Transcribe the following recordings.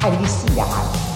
爱你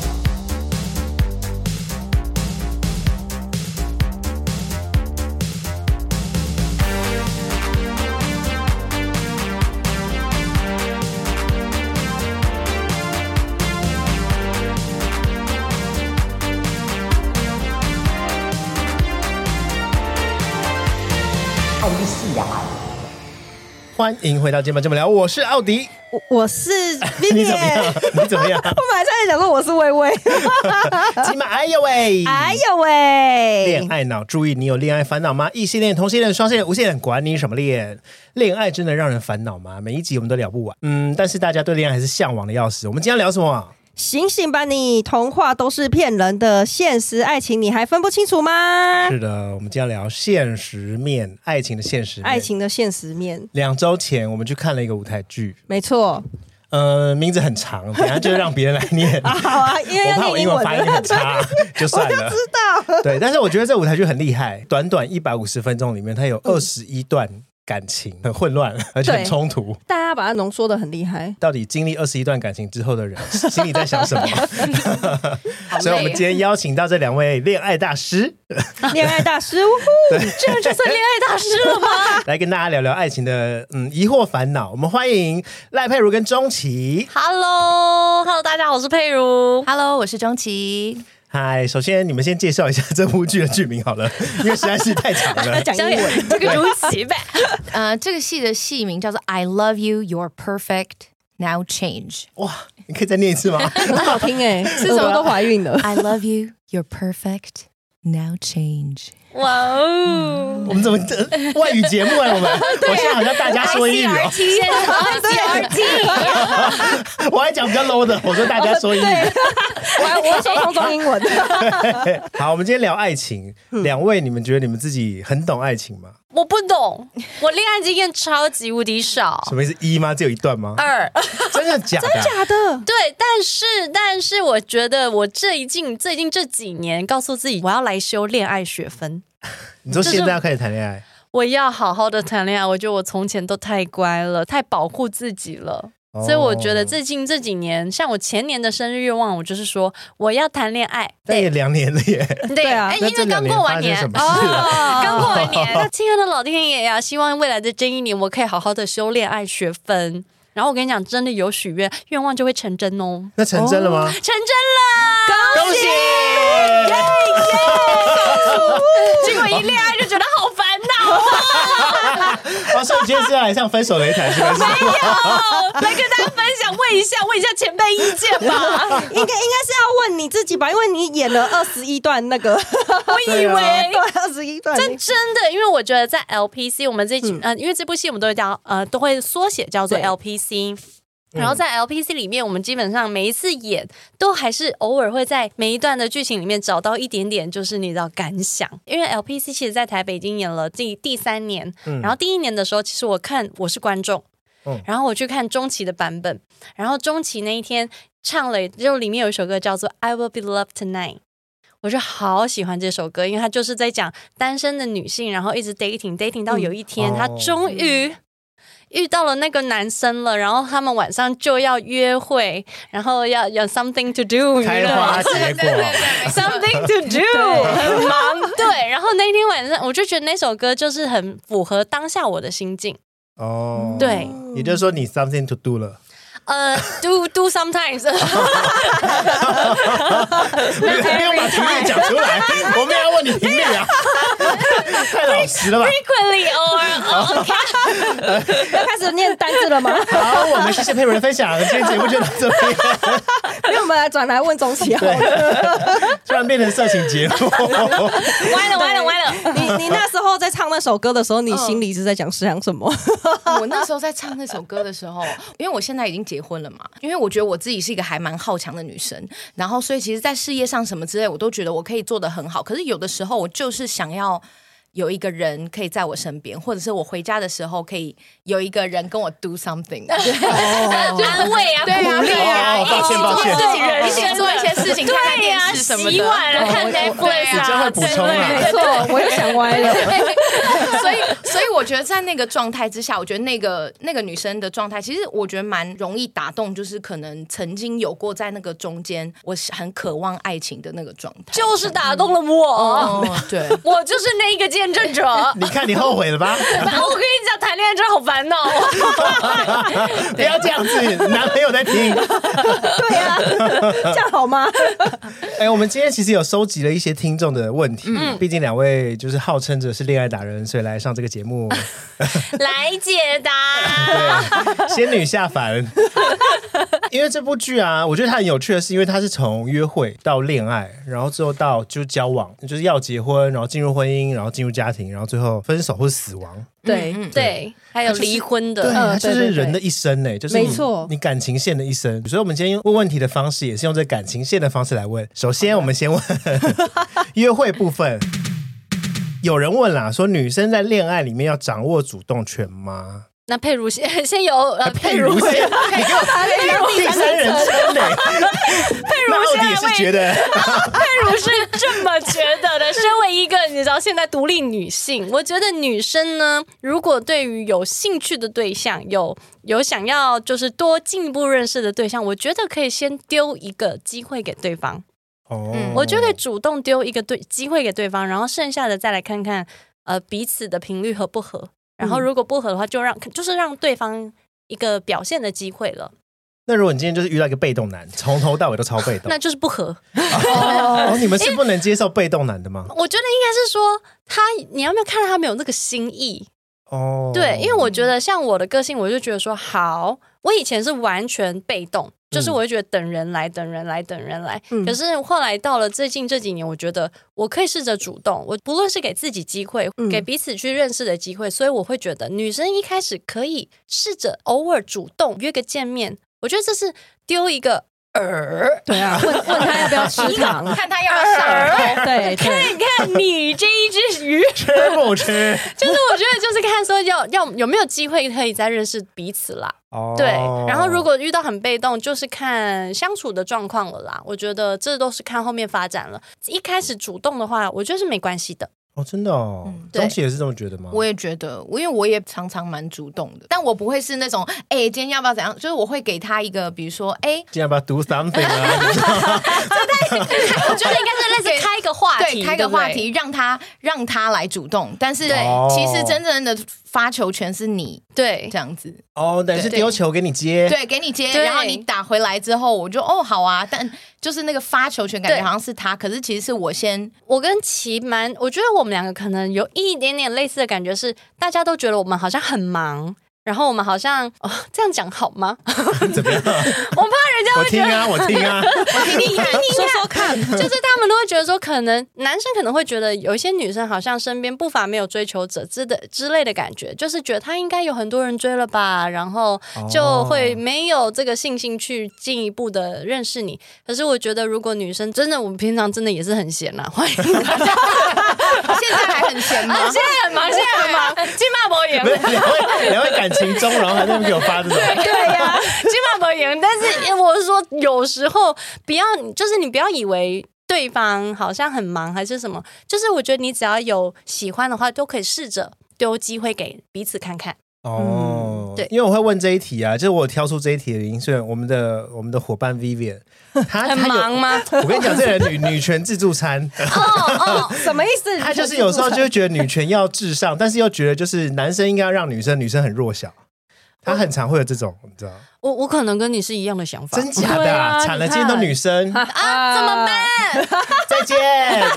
欢迎回到今晚这么聊，我是奥迪，我我是 Vivian 你怎么样？你怎么样？我本来在想说我是薇薇，今晚哎呦喂，哎呦喂，恋爱脑，注意你有恋爱烦恼吗？异性恋、同性恋、双性恋、无性恋，管你什么恋，恋爱真的让人烦恼吗？每一集我们都聊不完，嗯，但是大家对恋爱还是向往的要死。我们今天聊什么？醒醒吧你，童话都是骗人的，现实爱情你还分不清楚吗？是的，我们今天聊现实面，爱情的现实面，爱情的现实面。两周前我们去看了一个舞台剧，没错，呃，名字很长，等下就让别人来念。啊 好啊，因为我怕我英文发音很差，就算了。知道，对，但是我觉得这舞台剧很厉害，短短一百五十分钟里面，它有二十一段。感情 很混乱，而且很冲突。大家把它浓缩的很厉害。到底经历二十一段感情之后的人，心里在想什么？所以，我们今天邀请到这两位恋爱大师，恋爱大师，呼，这样就算恋爱大师了吗？来跟大家聊聊爱情的嗯疑惑烦恼。我们欢迎赖佩如跟钟琪。Hello，Hello，大家好，我是佩如。Hello，我是钟琪。嗨，首先你们先介绍一下 这部剧的剧名好了，因为实在是太长了。讲英文，这个如期呗。呃，这个戏的戏名叫做《I Love You, You're Perfect, Now Change》。哇，你可以再念一次吗？很好听哎，是什么都怀孕了。I love you, you're perfect, now change。哇哦！我们怎么这外语节目啊？我们 我现在好像大家说英语哦。我还讲比较 low 的，我说大家说英语。我还我说通中英文。好，我们今天聊爱情。两位，你们觉得你们自己很懂爱情吗？我不懂，我恋爱经验超级无敌少。什么意思？一吗？只有一段吗？二？真的假的？真的假的？对，但是但是，我觉得我最近最近这几年，告诉自己我要来修恋爱学分。你说现在要开始谈恋爱？我要好好的谈恋爱。我觉得我从前都太乖了，太保护自己了。所以我觉得最近这几年，像我前年的生日愿望，我就是说我要谈恋爱。对，也两年了耶。对啊，因为刚过完年哦，刚过完年。那亲爱的老天爷呀，希望未来的这一年，我可以好好的修炼爱学分。然后我跟你讲，真的有许愿，愿望就会成真哦。那成真了吗？成真了，恭喜！结果一恋爱就觉得好烦恼啊！哇，所以今天是要来上分手擂台是不是？没有，来跟大家分享，问一下，问一下前辈意见吧。应该应该是要问你自己吧，因为你演了二十一段那个，我以为 二十一段，真真的，因为我觉得在 LPC 我们这集呃，因为这部戏我们都会叫呃，都会缩写叫做 LPC。然后在 LPC 里面，我们基本上每一次演，都还是偶尔会在每一段的剧情里面找到一点点，就是你知道感想。因为 LPC 其实，在台北已经演了第第三年，然后第一年的时候，其实我看我是观众，然后我去看中期的版本，然后中期那一天唱了，就里面有一首歌叫做《I Will Be Loved Tonight》，我就好喜欢这首歌，因为它就是在讲单身的女性，然后一直 dating dating 到有一天，她终于。遇到了那个男生了，然后他们晚上就要约会，然后要有 something to do，开花结果，something to do，很忙，对。然后那天晚上，我就觉得那首歌就是很符合当下我的心境。哦，对，也就是说你 something to do 了。呃、uh,，do do sometimes，不用把频率讲出来，我们要问你频率啊，太老实了吧？Frequently or OK，要开始念单字了吗？好，我们谢谢佩文的分享，今天节目就到这边，因为我们来转来问钟琪好了，突然变成色情节目，歪了歪了歪了。你你那时候在唱那首歌的时候，你心里是在讲是想什么？我那时候在唱那首歌的时候，因为我现在已经结婚了嘛，因为我觉得我自己是一个还蛮好强的女生，然后所以其实，在事业上什么之类，我都觉得我可以做得很好。可是有的时候，我就是想要有一个人可以在我身边，或者是我回家的时候可以有一个人跟我 do something，对，安慰啊，对啊，对啊，一歉抱歉自己人一起生做一些事情，看看电视什么的。洗碗了，看 Netflix 真会补充啊。没错，我又想歪了。所以，所以我觉得在那个状态之下，我觉得那个那个女生的状态，其实我觉得蛮容易打动，就是可能曾经有过在那个中间，我很渴望爱情的那个状态，就是打动了我。哦，对，我就是那一个见证者。你看你后悔了吧？我跟你讲，谈恋爱真的好烦恼。不要这样子，男朋友在听。对啊，这样好吗？哎，我们今天其实有收集了一些听众的问题，嗯毕竟两位就是号称着是恋爱达人，所以来上这个节目，来解答。对，仙女下凡。因为这部剧啊，我觉得它很有趣的是，因为它是从约会到恋爱，然后最后到就交往，就是要结婚，然后进入婚姻，然后进入家庭，然后最后分手或死亡。对嗯对，还有离婚的。对，就是人的一生呢，就是没错你感情线的一生。所以，我们今天问问题的方式也是用这感情线的方式来问。首先，我们先问 约会部分。有人问啦，说女生在恋爱里面要掌握主动权吗？那佩如先 先由呃佩如先，你给我第三人称呢？佩如现在是觉得 佩如是这么觉得的。身为一个你知道现在独立女性，我觉得女生呢，如果对于有兴趣的对象，有有想要就是多进一步认识的对象，我觉得可以先丢一个机会给对方。哦，我就得主动丢一个对机会给对方，然后剩下的再来看看呃彼此的频率合不合。然后如果不合的话，就让就是让对方一个表现的机会了。那如果你今天就是遇到一个被动男，从头到尾都超被动，那就是不合。哦，你们是不能接受被动男的吗？我觉得应该是说他，你要没有看到他没有那个心意？哦，对，因为我觉得像我的个性，我就觉得说好，我以前是完全被动，就是我会觉得等人来，等人来，等人来。嗯。可是后来到了最近这几年，我觉得我可以试着主动，我不论是给自己机会，嗯。给彼此去认识的机会，所以我会觉得女生一开始可以试着偶尔主动约个见面，我觉得这是丢一个饵。对啊，问问他要不要吃糖？看他要不要上对对，看看你这一只鱼，吃不吃？就是我觉得就是看说要要有没有机会可以再认识彼此啦。哦，对，然后如果遇到很被动，就是看相处的状况了啦。我觉得这都是看后面发展了。一开始主动的话，我觉得是没关系的。哦，真的哦，对张琪也是这么觉得吗？我也觉得，我因为我也常常蛮主动的，但我不会是那种，哎、今天要不要怎样？就是我会给他一个，比如说，哎、今天要不要 do something 啊？我觉得应该是类似开一个话题，对，开个话对题，让他让他来主动。但是，对其实真正的发球权是你。对。这样子，哦，等于是丢球给你接，对，给你接，然后你打回来之后，我就哦好啊，但就是那个发球权感觉好像是他，可是其实是我先，我跟齐蛮，我觉得我们两个可能有一点点类似的感觉是，大家都觉得我们好像很忙，然后我们好像 哦这样讲好吗？怎么样？我怕人家我会觉得，听啊，我听啊，我听你看，说说看，就是他们都会觉得说，可能男生可能会觉得有一些女生好像身边不乏没有追求者之的之类的感觉，就是觉得她应该有很多人追了吧，然后就会没有这个信心去进一步的认识你。可是我觉得，如果女生真的，我们平常真的也是很闲啦，欢迎大家。现在还很闲吗？现在很忙，现在很忙，金马博赢不是两位两位感情中，然后还在给我发这种，对呀、金马博赢。但是我是说，有时候不要，就是你不要以为对方好像很忙还是什么，就是我觉得你只要有喜欢的话，都可以试着丢机会给彼此看看。哦，对因为我会问这一题啊，就是我挑出这一题的原因，所以我们的我们的伙伴 Vivian，他很忙？吗？我跟你讲，这个人女女权自助餐，哦哦，什么意思？他就是有时候就会觉得女权要至上，但是又觉得就是男生应该要让女生，女生很弱小。他很常会有这种，你知道？我我可能跟你是一样的想法，真假的、啊惨了，今天都女生，啊？怎么办？再见。要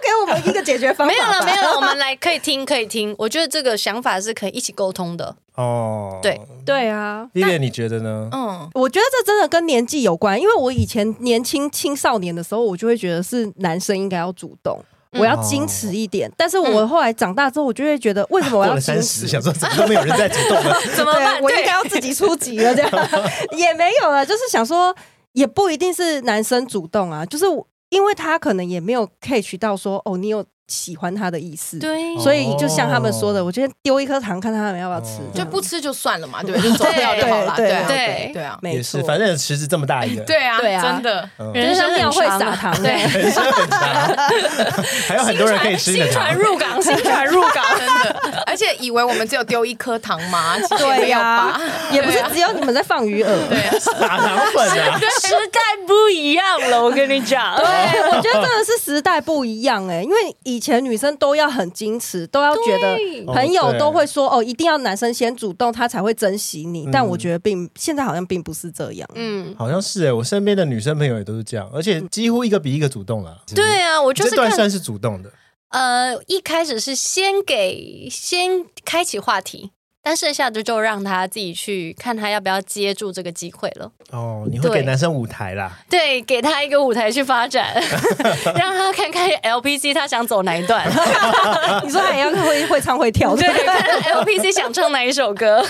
给我们一个解决方法。没有了，没有了，我们来可以听，可以听。我觉得这个想法是可以一起沟通的。哦，对对啊，Vivian，你觉得呢？嗯，我觉得这真的跟年纪有关，因为我以前年轻青少年的时候，我就会觉得是男生应该要主动，嗯我要矜持一点。但是我后来长大之后，我就会觉得，为什么我要矜了三十，持？想说怎么都没有人在主动了。怎么办？我应该要自己出击了，这样 也没有了。就是想说，也不一定是男生主动啊，就是因为他可能也没有 catch 到说，哦，你有喜欢他的意思。对，所以就像他们说的，我觉得丢一颗糖，看他们要不要吃，就不吃就算了嘛，对，就走掉就好了。对对对啊，没错，反正池子这么大一个，对啊，对啊，真的，人生庙会撒糖，对，人生很长，还有很多人可以吃的。新船入港，新船入港，真的，而且以为我们只有丢一颗糖吗？对呀，也不是只有你们在放鱼饵，对，撒糖粉啊，时代不一样了，我跟你讲，对，我觉得真的是时代不一样哎，因为以前女生都要很矜持，都要觉得朋友都会说哦，一定要男生先主动，他才会珍惜你。但我觉得并现在好像并不是这样，嗯，好像是哎，我身边的女生朋友也都是这样，而且几乎一个比一个主动了。对啊，我就是这段算是主动的。呃，一开始是先给先开启话题，但剩下的就让他自己去看他要不要接住这个机会了。哦，你会给男生舞台啦？对，给他一个舞台去发展，让他看看 LPC 他想走哪一段。你说他也要会会唱会跳，对，看 LPC 想唱哪一首歌。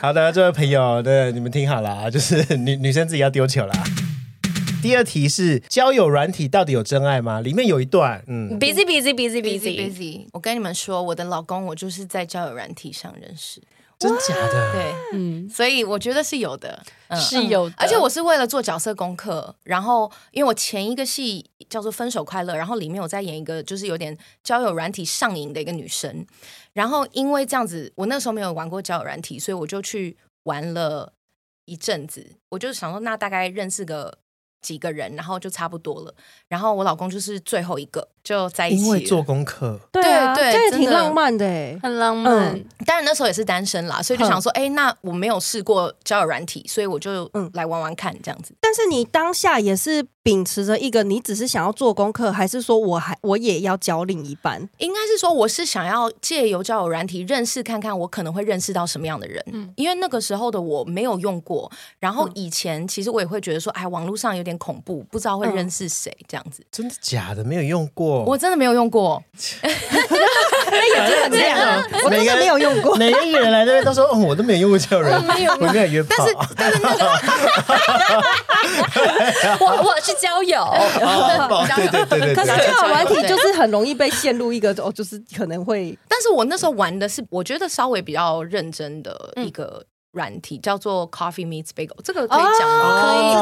好的，这位朋友，对，你们听好了啊，就是女女生自己要丢球啦。第二题是交友软体到底有真爱吗？里面有一段，嗯，busy busy busy busy busy。我跟你们说，我的老公我就是在交友软体上认识，真假的？对，嗯，所以我觉得是有的，嗯、是有的。而且我是为了做角色功课，然后因为我前一个戏叫做《分手快乐》，然后里面我在演一个就是有点交友软体上瘾的一个女生，然后因为这样子，我那时候没有玩过交友软体，所以我就去玩了一阵子，我就想说，那大概认识个。几个人，然后就差不多了。然后我老公就是最后一个。就在一起，因为做功课，对啊，这也挺浪漫的哎，很浪漫。当然那时候也是单身啦，所以就想说，哎，那我没有试过交友软体，所以我就嗯来玩玩看这样子。但是你当下也是秉持着一个，你只是想要做功课，还是说我还我也要交另一半？应该是说我是想要借由交友软体认识看看，我可能会认识到什么样的人。嗯，因为那个时候的我没有用过，然后以前其实我也会觉得说，哎，网络上有点恐怖，不知道会认识谁这样子。真的假的？没有用过？我真的没有用过。过，眼睛很亮。我真的没有用过。每个艺人来这边都说，哦，我都没有用过这种人，没有，我没有约炮。但是，但是那个，我我是 交友。对对对对。可是交友软体就是很容易被陷入一个哦，就是可能会。但是我那时候玩的是，我觉得稍微比较认真的一个。软体叫做 Coffee Meets Bagel，这个可以讲吗？可以，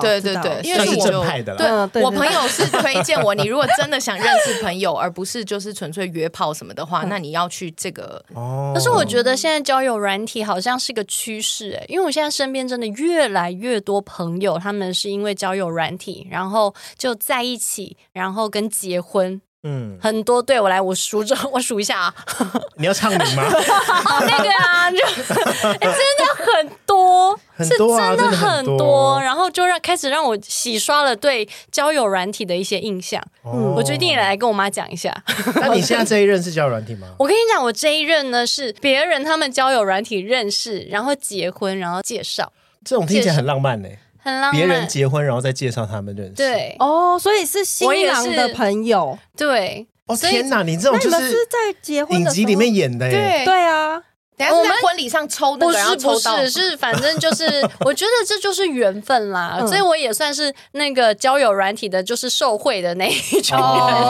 对对对，因为是正派的。对，我朋友是推荐我，你如果真的想认识朋友，而不是就是纯粹约炮什么的话，那你要去这个。哦。可是我觉得现在交友软体好像是个趋势，哎，因为我现在身边真的越来越多朋友，他们是因为交友软体，然后就在一起，然后跟结婚。嗯，很多。对，我来，我数着，我数一下啊。你要唱名吗？哦，那个啊，就、欸、真的很多，很多啊、是真的很多，多然后就让开始让我洗刷了对交友软体的一些印象。哦、我决定也来跟我妈讲一下。那你现在这一任是交友软体吗？我跟你讲，我这一任呢是别人他们交友软体认识，然后结婚，然后介绍。这种听起来很浪漫呢。很浪漫，别人结婚然后再介绍他们认识。对哦，所以是新郎的朋友。对，哦天哪，你这种就是在结婚影集里面演的耶。对对啊。我们婚礼上抽的，不是不是是，反正就是，我觉得这就是缘分啦。所以我也算是那个交友软体的，就是受贿的那一种。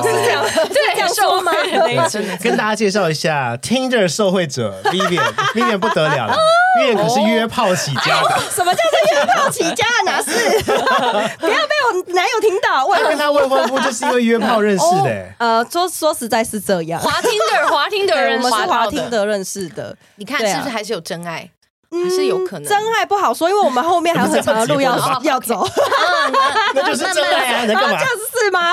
是这样，对，受惠的那一种。跟大家介绍一下，Tinder 受贿者 Vivian，Vivian 不得了了，Vivian 可是约炮起家的。什么叫做约炮起家？哪是？不要被我男友听到。我跟他未婚夫就是因为约炮认识的。呃，说说实在是这样。滑 Tinder，滑 Tinder 认识，我们是滑 Tinder 认识的。你看是不是还是有真爱？还是有可能真爱不好说，因为我们后面还有很长的路要要走。那就是真爱啊！那干嘛？这样子是吗？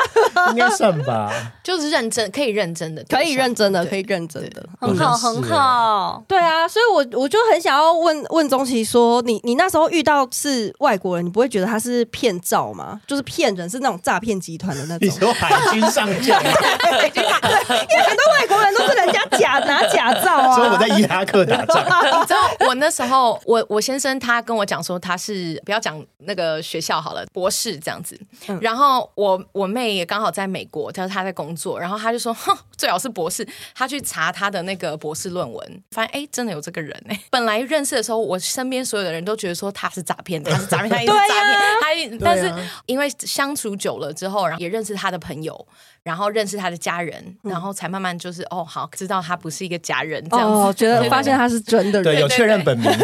应该算吧。就是认真，可以认真的，可以认真的，可以认真的，很好，很好。对啊，所以我我就很想要问问钟琪说，你你那时候遇到是外国人，你不会觉得他是骗照吗？就是骗人，是那种诈骗集团的那种。你说海军上将？对，因为很多外国人都是人家假拿假照啊。所以我在伊拉克打仗。你知道我那时候。然后我我先生他跟我讲说他是不要讲那个学校好了，博士这样子。然后我我妹也刚好在美国，她说她在工作，然后她就说，哼，最好是博士。她去查她的那个博士论文，发现哎，真的有这个人哎。本来认识的时候，我身边所有的人都觉得说他是诈骗的，他是诈骗，他一直诈骗。他但是因为相处久了之后，然后也认识他的朋友。然后认识他的家人，然后才慢慢就是哦，好知道他不是一个假人这样子，哦，觉得发现他是真的人，对，有确认本名，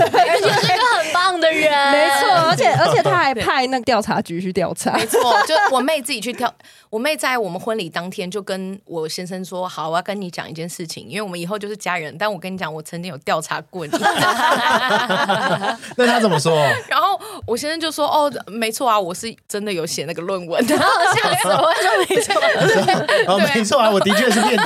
人，没错，而且而且他还派那个调查局去调查，没错，就我妹自己去调，我妹在我们婚礼当天就跟我先生说，好，我要跟你讲一件事情，因为我们以后就是家人，但我跟你讲，我曾经有调查过你，那他怎么说？然后我先生就说，哦，没错啊，我是真的有写那个论文，然后吓死我，说没错。哦，没错啊，我的确是骗诈。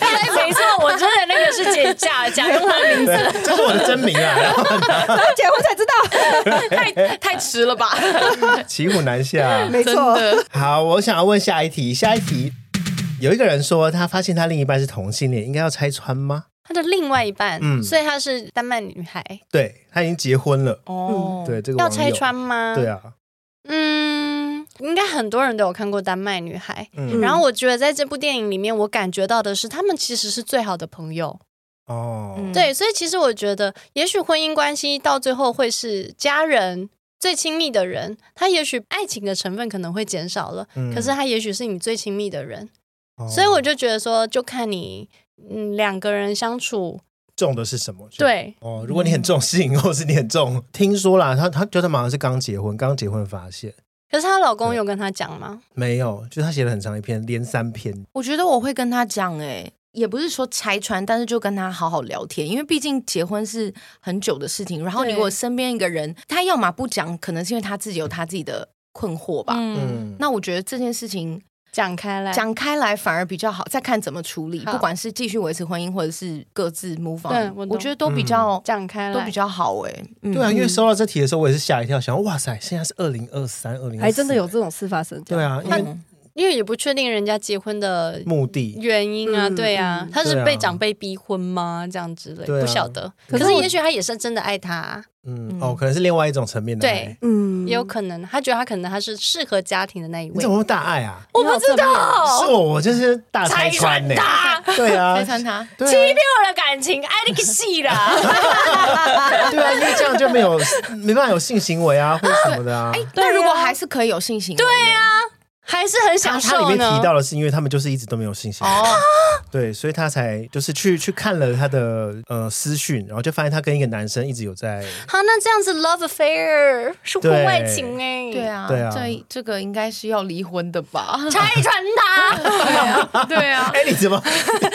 对，没错，我真的那个是假假用他的名字，这是我的真名啊。然后结婚才知道，太太迟了吧？骑虎难下，没错。好，我想要问下一题。下一题，有一个人说他发现他另一半是同性恋，应该要拆穿吗？他的另外一半，嗯，所以他是丹麦女孩，对，他已经结婚了。哦，对，这个要拆穿吗？对啊，嗯。应该很多人都有看过《丹麦女孩》，嗯，然后我觉得在这部电影里面，我感觉到的是他们其实是最好的朋友哦。对，所以其实我觉得，也许婚姻关系到最后会是家人最亲密的人，他也许爱情的成分可能会减少了，嗯，可是他也许是你最亲密的人，哦，所以我就觉得说，就看你嗯两个人相处重的是什么？对哦，如果你很重性，或是你很重，听说啦，她她觉得马上是刚结婚，刚结婚发现。可是她老公有跟她讲吗？没有，就她写了很长一篇，连三篇。我觉得我会跟她讲，哎，也不是说拆穿，但是就跟他好好聊天，因为毕竟结婚是很久的事情。然后你如果身边一个人，他要么不讲，可能是因为他自己有他自己的困惑吧。嗯，那我觉得这件事情。讲开来，讲开来反而比较好，再看怎么处理。不管是继续维持婚姻，或者是各自 move on，我，我觉得都比较讲开来都比较好哎。对啊，因为收到这题的时候，我也是吓一跳，想哇塞，现在是二零二三、二零，还真的有这种事发生。对啊，因为。因为也不确定人家结婚的目的。原因啊，对啊，他是被长辈逼婚吗？这样之类，不晓得。可是也许他也是真的爱他，嗯，哦，可能是另外一种层面的爱，对，嗯，也有可能，他觉得他可能他是适合家庭的那一位。你怎么会大爱啊？我不知道，是我，我就是大拆穿他，对啊，拆穿他，欺骗我的感情，爱你个戏啦！对啊，因为这样就没有没办法有性行为啊，或者什么的啊。哎，那如果还是可以有性行为，对啊。还是很享受呢。他里面提到的是，因为他们就是一直都没有信心，哦，对，所以他才就是去去看了他的呃私讯，然后就发现他跟一个男生一直有在。好，那这样子 love affair 是婚外情哎，对啊，对啊，这这个应该是要离婚的吧？拆穿他，对啊，哎，你怎么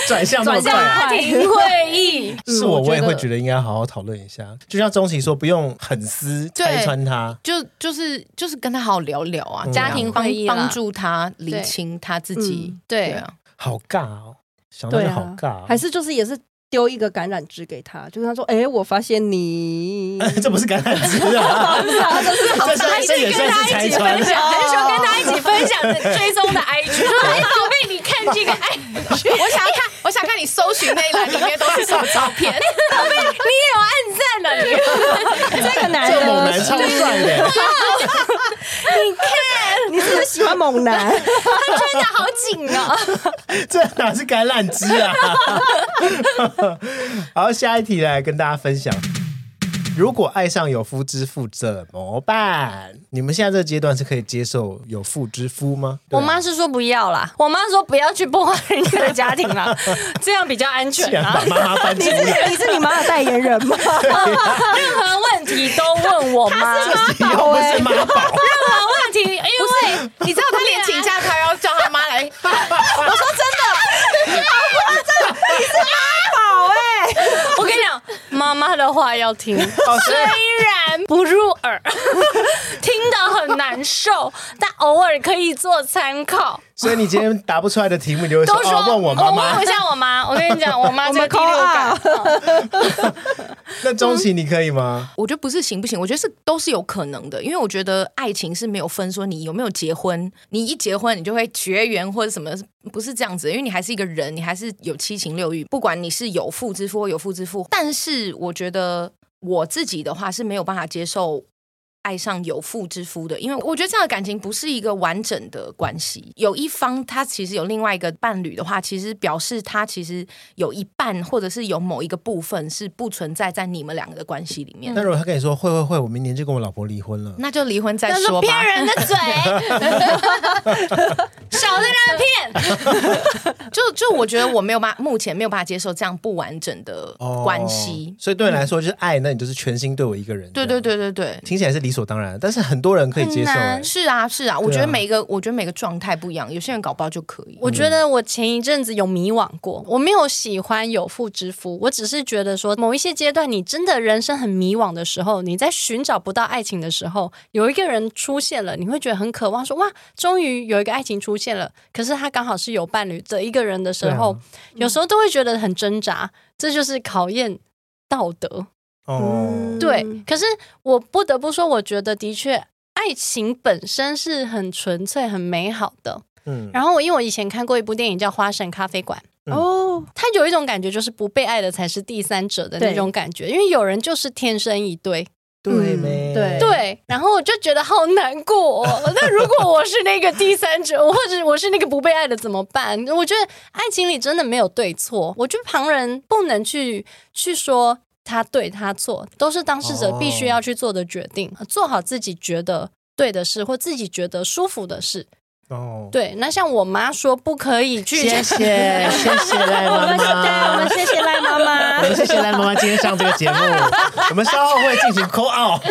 转向那么快？家庭会议是我，我也会觉得应该好好讨论一下。就像钟琪说，不用狠撕拆穿他，就就是就是跟他好好聊聊啊，家庭会议帮助。助他理清他自己，嗯、对，对啊，好尬哦，想到就好尬，哦。啊，还是就是也是丢一个橄榄枝给他，就是他说，哎，我发现你，这不是橄榄枝啊，这是好，这是还是跟他一起分享，还是说跟他一起分享的追踪的 IG，说，哎，宝贝，你看这个 IG，我想要看，我想看你搜寻那一栏里面都是什么照片，宝贝，你也有暗赞了，你 这个男的，猛男超帅的。你看，你是不是喜欢猛男？他穿的好紧哦，这哪是橄榄枝啊？好，下一题来跟大家分享。如果爱上有夫之妇怎么办？你们现在这个阶段是可以接受有妇之夫吗？我妈是说不要啦，我妈说不要去破坏人家的家庭啦，这样比较安全啊。把妈妈搬进来，你是你是你妈的代言人吗？任何问题都问我妈，以后不是妈宝。任何问题，因为你知道他连请假，他要叫他妈来。我说真的，我说真的，你是妈宝哎！我跟你讲。妈妈的话要听，虽然不入耳，听得很难受，但偶尔可以做参考。所以你今天答不出来的题目，你就会说，都说、哦、问我妈妈。我问一下我妈，我跟你讲，我妈这个第六感。那钟琪你可以吗？我觉得不是行不行，我觉得是都是有可能的，因为我觉得爱情是没有分说你有没有结婚，你一结婚你就会绝缘或者什么，不是这样子，因为你还是一个人，你还是有七情六欲，不管你是有妇之夫或有妇之夫，但是我觉得我自己的话是没有办法接受。爱上有妇之夫的，因为我觉得这样的感情不是一个完整的关系。有一方他其实有另外一个伴侣的话，其实表示他其实有一半或者是有某一个部分是不存在在你们两个的关系里面。那如果他跟你说会会会，我明年就跟我老婆离婚了，那就离婚再说吧。骗人的嘴，少在那骗。就就我觉得我没有办法，目前没有办法接受这样不完整的关系。哦，所以对你来说就是爱，那你就是全心对我一个人。对对对对对，听起来是理所当然，但是很多人可以接受。是啊是啊，我觉得每一个我觉得每个状态不一样，有些人搞不好就可以。我觉得我前一阵子有迷惘过，我没有喜欢有妇之夫，我只是觉得说某一些阶段，你真的人生很迷惘的时候，你在寻找不到爱情的时候，有一个人出现了，你会觉得很渴望说，说哇，终于有一个爱情出现了。可是他刚好是有伴侣的一个人的时候，啊、有时候都会觉得很挣扎，这就是考验道德。哦，对。可是我不得不说，我觉得的确，爱情本身是很纯粹、很美好的。嗯。然后我因为我以前看过一部电影叫《花神咖啡馆》，哦，他有一种感觉，就是不被爱的才是第三者的那种感觉，因为有人就是天生一对。对没？对对，然后我就觉得好难过哦。那如果我是那个第三者，或者我是那个不被爱的怎么办？我觉得爱情里真的没有对错，我觉得旁人不能去去说他对他错，都是当事者必须要去做的决定，哦，做好自己觉得对的事或自己觉得舒服的事。哦，对，那像我妈说不可以去，谢谢谢谢赖妈妈，我们谢谢赖妈妈，我们谢谢赖妈妈今天上这个节目，我们稍后会进行 call out，